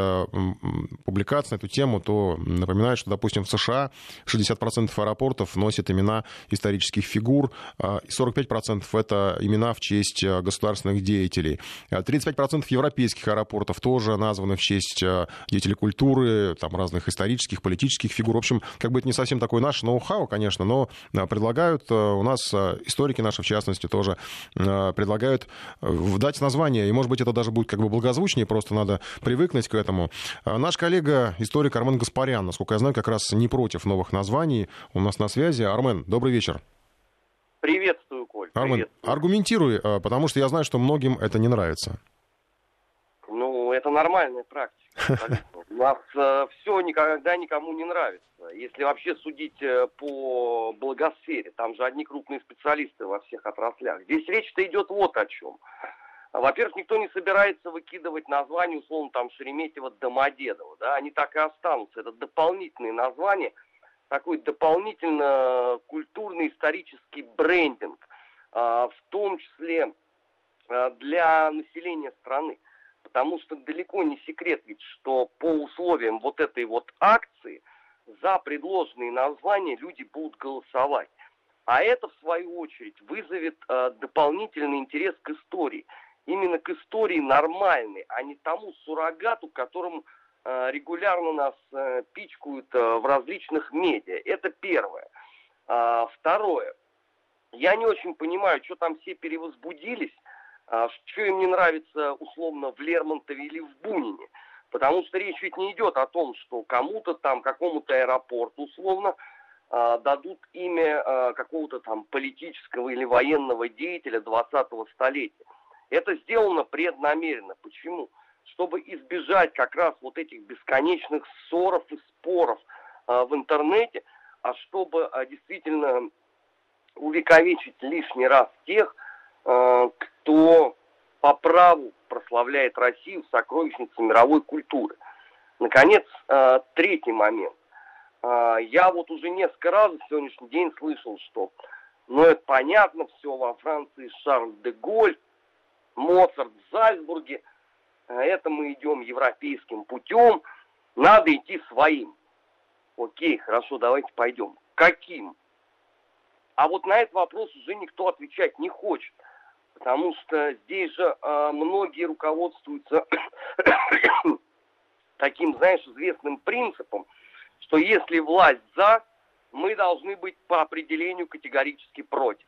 публикации на эту тему, то напоминаю, что, допустим, в США 60% аэропортов носят имена исторических фигур, и 45% это имена в честь государственных деятелей. 35% европейских аэропортов парков тоже названы в честь э, деятелей культуры, там разных исторических, политических фигур. В общем, как бы это не совсем такой наш ноу-хау, конечно, но э, предлагают, э, у нас историки наши, в частности, тоже предлагают дать название, и, может быть, это даже будет как бы благозвучнее, просто надо привыкнуть к этому. Наш коллега, историк Армен Гаспарян, насколько я знаю, как раз не против новых названий, у нас на связи. Армен, добрый вечер. Приветствую, Коль. Армен, приветствую. аргументируй, потому что я знаю, что многим это не нравится это нормальная практика. У нас э, все никогда никому не нравится. Если вообще судить э, по благосфере, там же одни крупные специалисты во всех отраслях. Здесь речь-то идет вот о чем. Во-первых, никто не собирается выкидывать название, условно, там, Шереметьево, Домодедово, да, они так и останутся. Это дополнительные названия, такой дополнительно культурный исторический брендинг, в том числе для населения страны. Потому что далеко не секрет ведь, что по условиям вот этой вот акции за предложенные названия люди будут голосовать. А это, в свою очередь, вызовет э, дополнительный интерес к истории. Именно к истории нормальной, а не тому суррогату, которым э, регулярно нас э, пичкают э, в различных медиа. Это первое. А, второе. Я не очень понимаю, что там все перевозбудились, что им не нравится условно в Лермонтове или в Бунине. Потому что речь ведь не идет о том, что кому-то там, какому-то аэропорту условно, а, дадут имя а, какого-то там политического или военного деятеля 20-го столетия. Это сделано преднамеренно. Почему? Чтобы избежать как раз вот этих бесконечных ссоров и споров а, в интернете, а чтобы действительно увековечить лишний раз тех, кто по праву прославляет Россию в сокровищнице мировой культуры. Наконец, третий момент. А, я вот уже несколько раз в сегодняшний день слышал, что ну это понятно, все во Франции Шарль де Голь, Моцарт в Зальцбурге, это мы идем европейским путем, надо идти своим. Окей, хорошо, давайте пойдем. Каким? А вот на этот вопрос уже никто отвечать не хочет, потому что здесь же э, многие руководствуются таким, знаешь, известным принципом – что если власть за, мы должны быть по определению категорически против.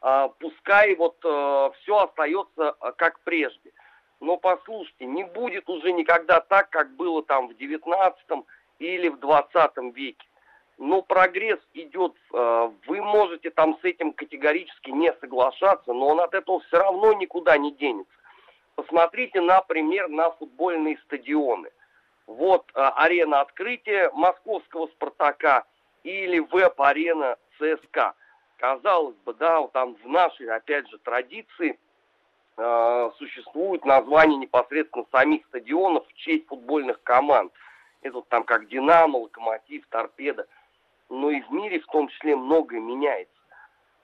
А, пускай вот э, все остается э, как прежде. Но послушайте, не будет уже никогда так, как было там в 19 или в 20 веке. Но прогресс идет, э, вы можете там с этим категорически не соглашаться, но он от этого все равно никуда не денется. Посмотрите, например, на футбольные стадионы – вот а, арена открытия московского «Спартака» или веб-арена ЦСКА. Казалось бы, да, там в нашей, опять же, традиции э, существует название непосредственно самих стадионов в честь футбольных команд. Это вот там как «Динамо», «Локомотив», «Торпеда». Но и в мире в том числе многое меняется.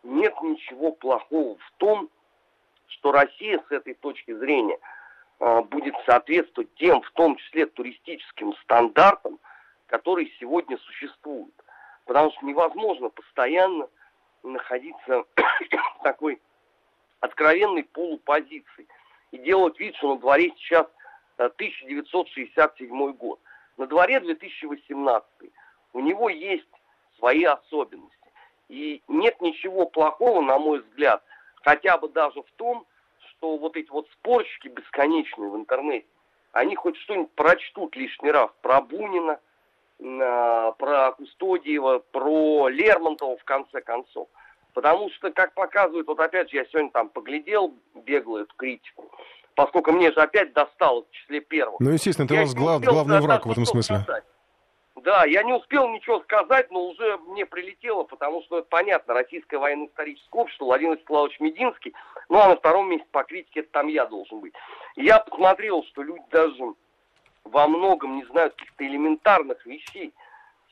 Нет ничего плохого в том, что Россия с этой точки зрения – а, будет соответствовать тем, в том числе туристическим стандартам, которые сегодня существуют. Потому что невозможно постоянно находиться в такой откровенной полупозиции и делать вид, что на дворе сейчас 1967 э, год. На дворе 2018. У него есть свои особенности. И нет ничего плохого, на мой взгляд, хотя бы даже в том, что вот эти вот спорщики бесконечные в интернете, они хоть что-нибудь прочтут лишний раз про Бунина, про Кустодиева, про Лермонтова в конце концов. Потому что, как показывает, вот опять же, я сегодня там поглядел, бегло эту критику, поскольку мне же опять досталось в числе первых. Ну, естественно, ты у нас глав, главный враг в этом смысле. Сказать. Да, я не успел ничего сказать, но уже мне прилетело, потому что это понятно, Российское военно-историческое общество, Владимир Вячеславович Мединский, ну а на втором месте по критике это там я должен быть. я посмотрел, что люди даже во многом не знают каких-то элементарных вещей,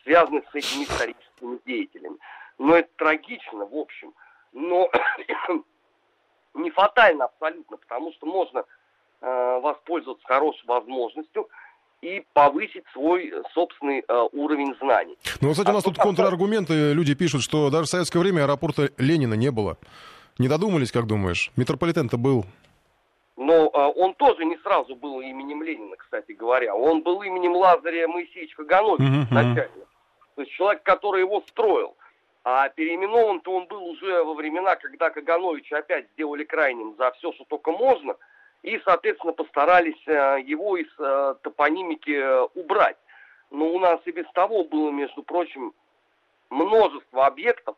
связанных с этими историческими деятелями. Но это трагично, в общем. Но не фатально абсолютно, потому что можно э, воспользоваться хорошей возможностью – и повысить свой собственный э, уровень знаний. Ну, кстати, у нас а тут контраргументы. Люди пишут, что даже в советское время аэропорта Ленина не было. Не додумались, как думаешь? Метрополитен-то был. Но э, он тоже не сразу был именем Ленина, кстати говоря. Он был именем Лазаря Моисеевича Кагановича uh-huh, изначально. То есть человек, который его строил. А переименован-то он был уже во времена, когда Кагановича опять сделали крайним за все, что только можно – и, соответственно, постарались э, его из э, топонимики э, убрать. Но у нас и без того было, между прочим, множество объектов,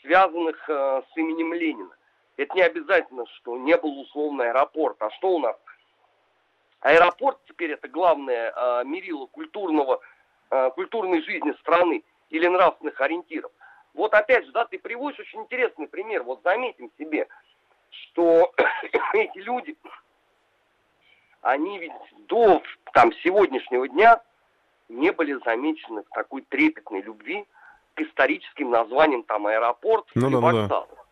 связанных с именем Ленина. Это не обязательно, что не был условный аэропорт. А что у нас? Аэропорт теперь это главное мерило культурного, культурной жизни страны или нравственных ориентиров. Вот опять же, да, ты приводишь очень интересный пример. Вот заметим себе, что эти люди, они ведь до там, сегодняшнего дня не были замечены в такой трепетной любви к историческим названиям там аэропорт ну, и да, вокзал. Да.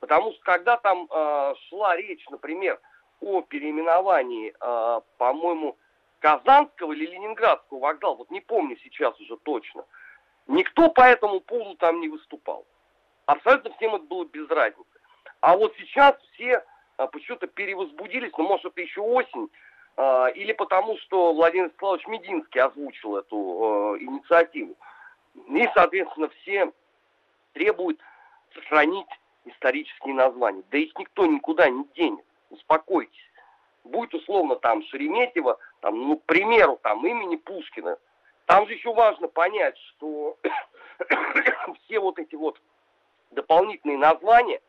Потому что когда там э, шла речь, например, о переименовании, э, по-моему, Казанского или Ленинградского вокзала, вот не помню сейчас уже точно, никто по этому поводу там не выступал. Абсолютно всем это было без разницы. А вот сейчас все почему-то перевозбудились, ну, может, это еще осень, э, или потому, что Владимир Вячеславович Мединский озвучил эту э, инициативу. И, соответственно, все требуют сохранить исторические названия. Да их никто никуда не денет. Успокойтесь. Будет условно там Шереметьево, там, ну, к примеру, там имени Пушкина. Там же еще важно понять, что все вот эти вот дополнительные названия,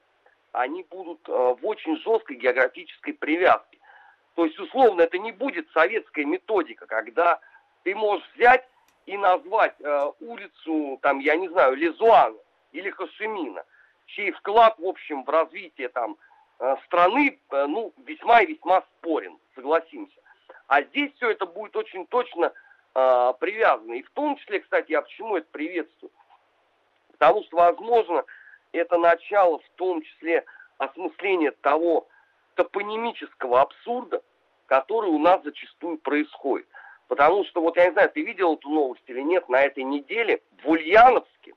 они будут э, в очень жесткой географической привязке. То есть, условно, это не будет советская методика, когда ты можешь взять и назвать э, улицу, там, я не знаю, Лизуана или Хашимина, чей вклад, в общем, в развитие там э, страны, э, ну, весьма и весьма спорен, согласимся. А здесь все это будет очень точно э, привязано. И в том числе, кстати, я почему это приветствую? Потому что, возможно, это начало в том числе осмысления того топонимического абсурда, который у нас зачастую происходит. Потому что, вот я не знаю, ты видел эту новость или нет, на этой неделе в Ульяновске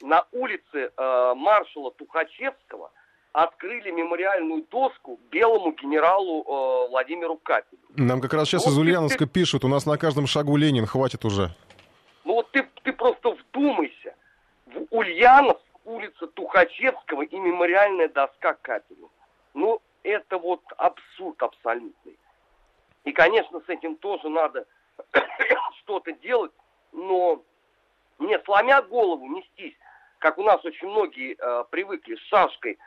на улице э, маршала Тухачевского открыли мемориальную доску белому генералу э, Владимиру Капелю. Нам как раз сейчас ну, из Ульяновска ты... пишут, у нас на каждом шагу Ленин, хватит уже. Ну вот ты, ты просто вдумайся. В Ульяновск, улица Тухачевского и мемориальная доска Капелю. Ну, это вот абсурд абсолютный. И, конечно, с этим тоже надо что-то делать, но не сломя голову нестись, как у нас очень многие э, привыкли, с шашкой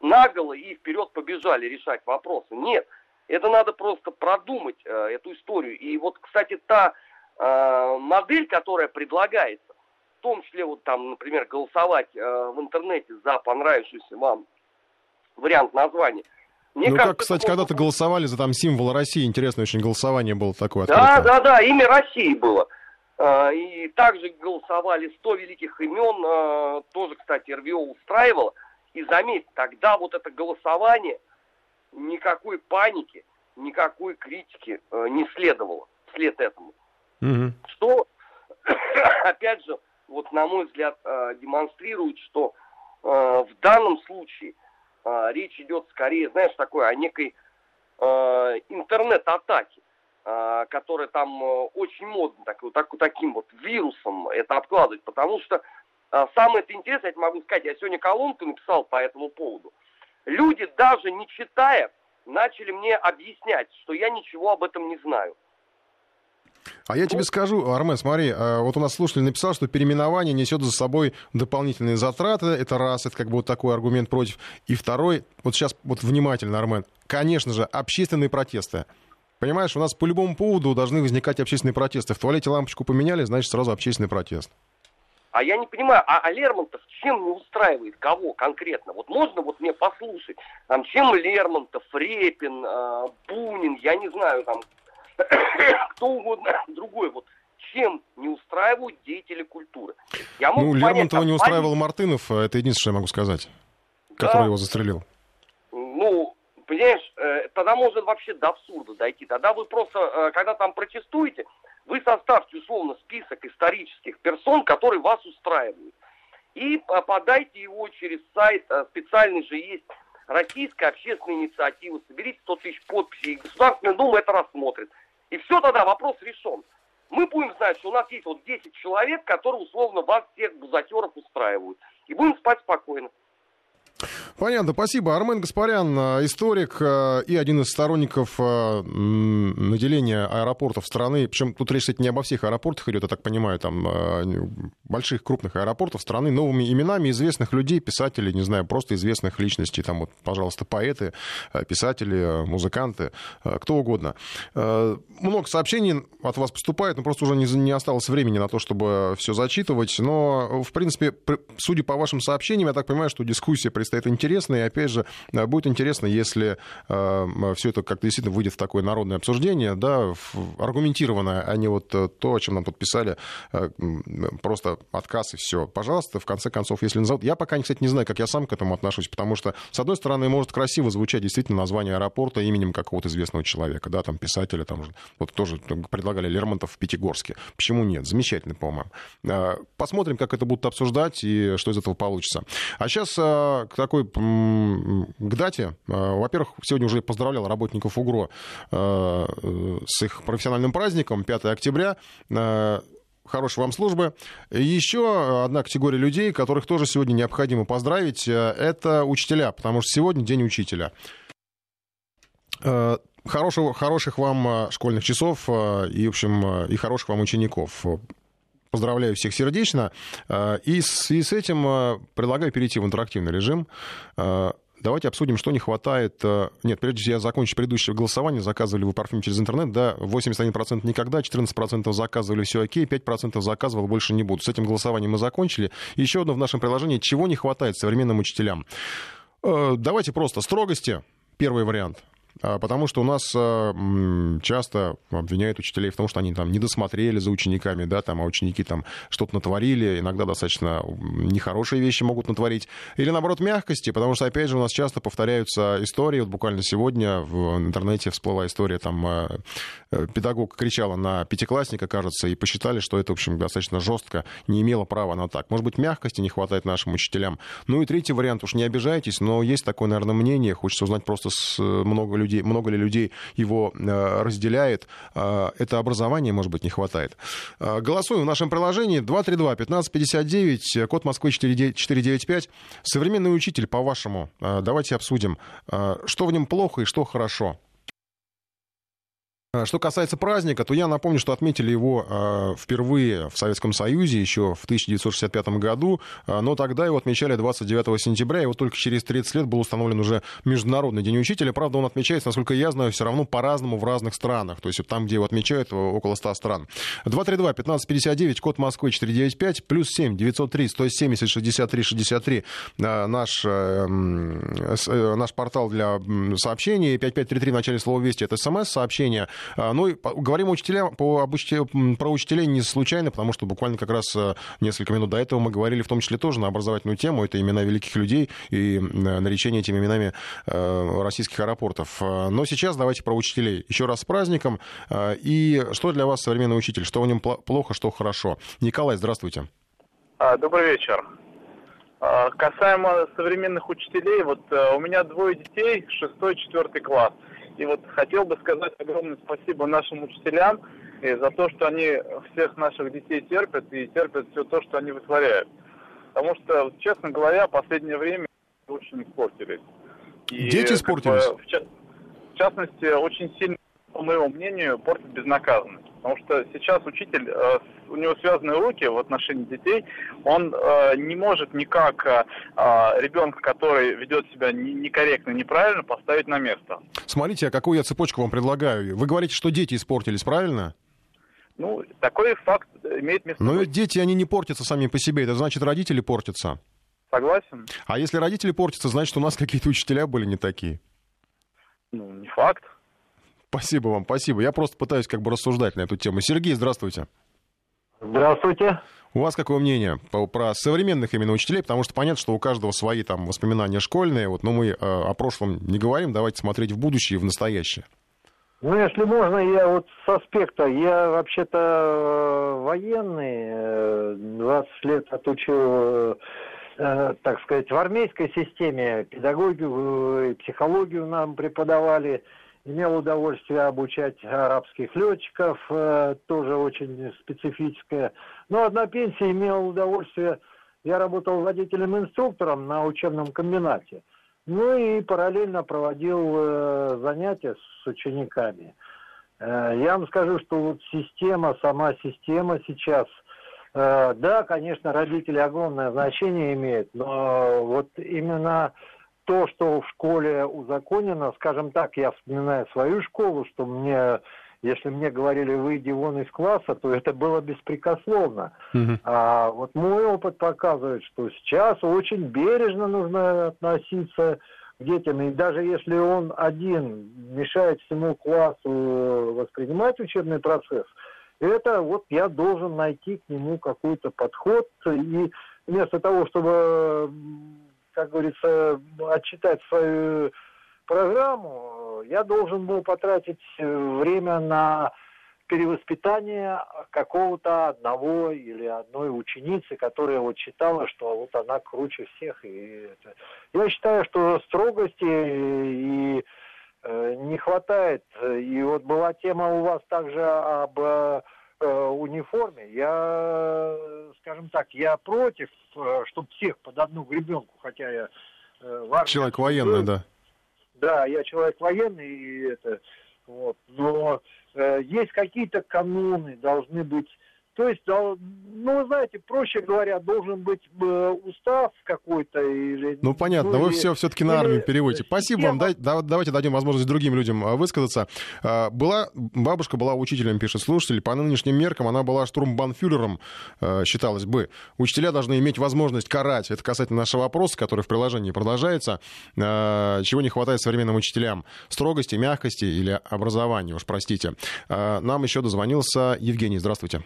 наголо и вперед побежали решать вопросы. Нет, это надо просто продумать э, эту историю. И вот, кстати, та э, модель, которая предлагается, том числе вот там, например, голосовать э, в интернете за понравившийся вам вариант названия – мне ну кажется, как, кстати, когда-то голосовали за там символ России, интересное очень голосование было такое. Да, открытое. да, да, имя России было. А, и также голосовали 100 великих имен, а, тоже, кстати, РВО устраивало. И заметь, тогда вот это голосование, никакой паники, никакой критики а, не следовало вслед этому. Угу. Что, опять же, вот на мой взгляд, демонстрирует, что в данном случае а, речь идет скорее, знаешь, такой о некой интернет-атаке, которая там очень модно так, вот, так, таким вот вирусом это обкладывать, потому что самое это интересное, я могу сказать, я сегодня колонку написал по этому поводу. Люди, даже не читая, начали мне объяснять, что я ничего об этом не знаю. А я тебе скажу, Армен, смотри, э, вот у нас слушатель написал, что переименование несет за собой дополнительные затраты. Это раз, это как бы вот такой аргумент против. И второй, вот сейчас вот внимательно, Армен, конечно же, общественные протесты. Понимаешь, у нас по любому поводу должны возникать общественные протесты. В туалете лампочку поменяли, значит, сразу общественный протест. А я не понимаю, а, а Лермонтов чем не устраивает кого конкретно? Вот можно вот мне послушать, там, чем Лермонтов, Репин, э, Бунин, я не знаю, там, кто угодно другой. Вот чем не устраивают деятели культуры. Я ну, Лермонтова не устраивал Мартынов, а это единственное, что я могу сказать, да. который его застрелил. Ну, понимаешь, э, тогда может вообще до абсурда дойти. Тогда вы просто, э, когда там протестуете, вы составьте условно список исторических персон, которые вас устраивают. И подайте его через сайт, э, специальный же есть Российская общественная инициатива, соберите 100 тысяч подписей, и Государственная Дума это рассмотрит. И все тогда, вопрос решен. Мы будем знать, что у нас есть вот 10 человек, которые условно вас всех бузатеров устраивают. И будем спать спокойно. Понятно, спасибо. Армен Гаспарян, э, историк э, и один из сторонников э, наделения аэропортов страны. Причем тут речь, кстати, не обо всех аэропортах идет, я так понимаю, там больших крупных аэропортов страны новыми именами известных людей, писателей, не знаю, просто известных личностей, там вот, пожалуйста, поэты, писатели, музыканты, кто угодно. Много сообщений от вас поступает, но просто уже не, осталось времени на то, чтобы все зачитывать. Но, в принципе, судя по вашим сообщениям, я так понимаю, что дискуссия предстоит интересная интересно. И, опять же, будет интересно, если все это как-то действительно выйдет в такое народное обсуждение, да, аргументированное, а не вот то, о чем нам подписали, просто отказ и все. Пожалуйста, в конце концов, если назовут... Я пока, кстати, не знаю, как я сам к этому отношусь, потому что, с одной стороны, может красиво звучать действительно название аэропорта именем какого-то известного человека, да, там писателя, там вот тоже предлагали Лермонтов в Пятигорске. Почему нет? Замечательно, по-моему. Посмотрим, как это будут обсуждать и что из этого получится. А сейчас к такой к дате. А, во-первых, сегодня уже поздравлял работников УГРО с их профессиональным праздником, 5 октября хорошей вам службы. Еще одна категория людей, которых тоже сегодня необходимо поздравить, это учителя, потому что сегодня День учителя. Хорошего, хороших вам школьных часов и, в общем, и хороших вам учеников. Поздравляю всех сердечно. И с, и с этим предлагаю перейти в интерактивный режим. Давайте обсудим, что не хватает. Нет, прежде чем я закончу предыдущее голосование, заказывали вы парфюм через интернет, да, 81% никогда, 14% заказывали, все окей, 5% заказывал, больше не буду. С этим голосованием мы закончили. Еще одно в нашем приложении, чего не хватает современным учителям. Давайте просто строгости, первый вариант. А, потому что у нас а, часто обвиняют учителей в том, что они там не досмотрели за учениками, да, там, а ученики там что-то натворили, иногда достаточно нехорошие вещи могут натворить. Или, наоборот, мягкости, потому что, опять же, у нас часто повторяются истории. Вот буквально сегодня в интернете всплыла история, там а, э, педагог кричала на пятиклассника, кажется, и посчитали, что это, в общем, достаточно жестко, не имело права на так. Может быть, мягкости не хватает нашим учителям. Ну и третий вариант, уж не обижайтесь, но есть такое, наверное, мнение, хочется узнать просто с э, много людей, много ли людей его э, разделяет. Э, это образование, может быть, не хватает. Э, голосуем в нашем приложении 232-1559, код Москвы 495. Современный учитель, по-вашему, давайте обсудим, что в нем плохо и что хорошо. Что касается праздника, то я напомню, что отметили его э, впервые в Советском Союзе еще в 1965 году, э, но тогда его отмечали 29 сентября, и вот только через 30 лет был установлен уже Международный день учителя. Правда, он отмечается, насколько я знаю, все равно по-разному в разных странах, то есть там, где его отмечают, около 100 стран. 232-1559, код Москвы 495, плюс 7 903 170 63 63, наш, э, наш портал для сообщений, 5533 в начале слова «Вести» — это смс-сообщение, а, ну, говорим учителя, по обучте, про учителей не случайно, потому что буквально как раз э, несколько минут до этого мы говорили в том числе тоже на образовательную тему. Это имена великих людей и наречение этими именами э, российских аэропортов. А, но сейчас давайте про учителей. Еще раз с праздником. А, и что для вас современный учитель? Что в нем плохо, что хорошо? Николай, здравствуйте. Добрый вечер. Касаемо современных учителей, вот э, у меня двое детей, шестой, четвертый класс. И вот хотел бы сказать огромное спасибо нашим учителям и за то, что они всех наших детей терпят и терпят все то, что они вытворяют. Потому что, честно говоря, в последнее время очень испортились. И, Дети испортились? Бы, в, ча- в частности, очень сильно, по моему мнению, портит безнаказанность. Потому что сейчас учитель, э, у него связаны руки в отношении детей, он э, не может никак э, ребенка, который ведет себя некорректно, неправильно, поставить на место. Смотрите, а какую я цепочку вам предлагаю? Вы говорите, что дети испортились, правильно? Ну, такой факт имеет место. Но ведь дети, они не портятся сами по себе, это значит, родители портятся. Согласен. А если родители портятся, значит, у нас какие-то учителя были не такие. Ну, не факт. Спасибо вам, спасибо. Я просто пытаюсь как бы рассуждать на эту тему. Сергей, здравствуйте. Здравствуйте. У вас какое мнение по, про современных именно учителей? Потому что понятно, что у каждого свои там воспоминания школьные, вот, но мы э, о прошлом не говорим, давайте смотреть в будущее и в настоящее. Ну, если можно, я вот с аспекта, я вообще-то э, военный, 20 э, лет отучил, э, так сказать, в армейской системе, педагогию, психологию нам преподавали, имел удовольствие обучать арабских летчиков, э, тоже очень специфическое. Но на пенсии имел удовольствие, я работал водителем-инструктором на учебном комбинате. Ну и параллельно проводил э, занятия с учениками. Э, я вам скажу, что вот система, сама система сейчас, да, конечно, родители огромное значение имеют, но вот именно то, что в школе узаконено, скажем так, я вспоминаю свою школу, что мне если мне говорили, выйди вон из класса, то это было беспрекословно. Угу. А вот мой опыт показывает, что сейчас очень бережно нужно относиться к детям. И даже если он один мешает всему классу воспринимать учебный процесс, это вот я должен найти к нему какой-то подход. И вместо того, чтобы, как говорится, отчитать свою программу, я должен был потратить время на перевоспитание какого-то одного или одной ученицы, которая вот считала, что вот она круче всех. И это. Я считаю, что строгости и э, не хватает. И вот была тема у вас также об э, униформе. Я, скажем так, я против, э, чтобы всех под одну гребенку, хотя я э, Человек военный, был. да. Да, я человек военный, и это, вот, но э, есть какие-то каноны, должны быть то есть, ну, знаете, проще говоря, должен быть э, устав какой-то или... Ну, понятно, ну, вы все все-таки на армию переводите. Спасибо вам, дай, да, давайте дадим возможность другим людям э, высказаться. Э, была, бабушка была учителем, пишет слушатель, по нынешним меркам она была штурмбанфюрером, считалось бы. Учителя должны иметь возможность карать. Это касательно нашего вопроса, который в приложении продолжается. Чего не хватает современным учителям? Строгости, мягкости или образования, уж простите. Нам еще дозвонился Евгений. Здравствуйте.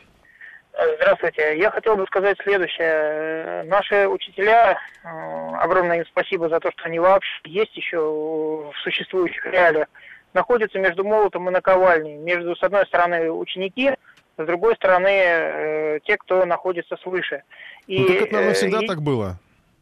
Здравствуйте. Я хотел бы сказать следующее. Наши учителя, э, огромное им спасибо за то, что они вообще есть еще в существующих реалиях, находятся между молотом и наковальней. Между, с одной стороны, ученики, с другой стороны, э, те, кто находится свыше. И, ну, так это, наверное, всегда и... так было.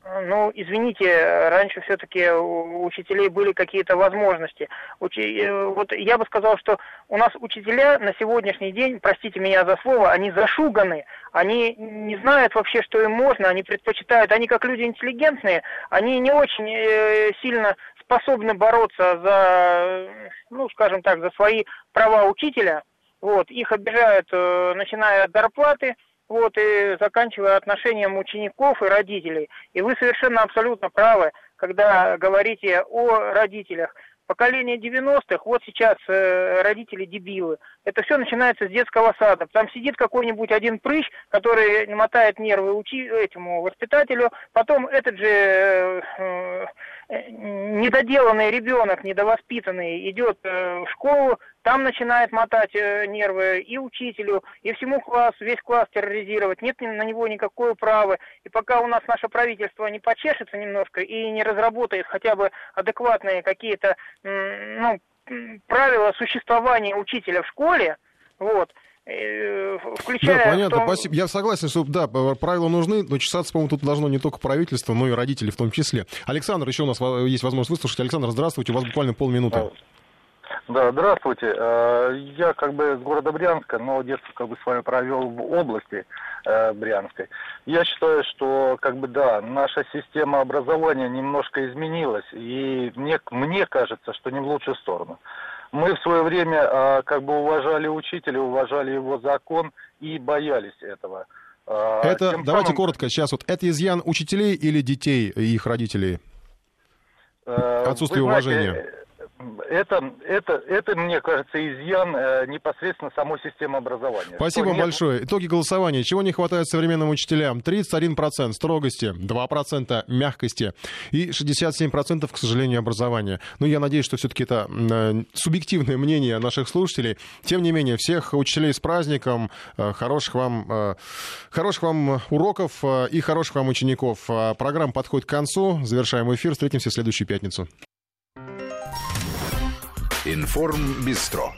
Ну, извините, раньше все-таки у учителей были какие-то возможности. Учи... Э, вот я бы сказал, что у нас учителя на сегодняшний день, простите меня за слово, они зашуганы, они не знают вообще, что им можно, они предпочитают, они как люди интеллигентные, они не очень э, сильно способны бороться за, ну, скажем так, за свои права учителя. Вот, их обижают, э, начиная от зарплаты, вот, и заканчивая отношением учеников и родителей. И вы совершенно абсолютно правы, когда говорите о родителях. Поколение 90-х, вот сейчас э, родители дебилы. Это все начинается с детского сада. Там сидит какой-нибудь один прыщ, который мотает нервы учи, этому воспитателю. Потом этот же э, э, недоделанный ребенок, недовоспитанный, идет э, в школу, там начинает мотать э, нервы и учителю, и всему классу, весь класс терроризировать. Нет на него никакой права. И пока у нас наше правительство не почешется немножко и не разработает хотя бы адекватные какие-то ну, правила существования учителя в школе, вот, э, включая... Да, понятно, том... спасибо. Я согласен, что, да, правила нужны, но чесаться, по-моему, тут должно не только правительство, но и родители в том числе. Александр, еще у нас есть возможность выслушать. Александр, здравствуйте, у вас буквально полминуты. Да, здравствуйте. Э, я как бы с города Брянска, но детство как бы с вами провел в области э, Брянской. Я считаю, что как бы да, наша система образования немножко изменилась, и мне, мне кажется, что не в лучшую сторону. Мы в свое время э, как бы уважали учителя, уважали его закон и боялись этого. Это, Тем давайте самым... коротко, сейчас вот, это изъян учителей или детей и их родителей? Отсутствие Вы знаете, уважения это, это, это, мне кажется, изъян э, непосредственно самой системы образования. Спасибо вам нет... большое. Итоги голосования. Чего не хватает современным учителям? 31% строгости, 2% мягкости и 67%, к сожалению, образования. Ну, я надеюсь, что все-таки это э, субъективное мнение наших слушателей. Тем не менее, всех учителей с праздником, э, хороших вам, э, хороших вам уроков э, и хороших вам учеников. Программа подходит к концу. Завершаем эфир. Встретимся в следующую пятницу. Информ Бистро.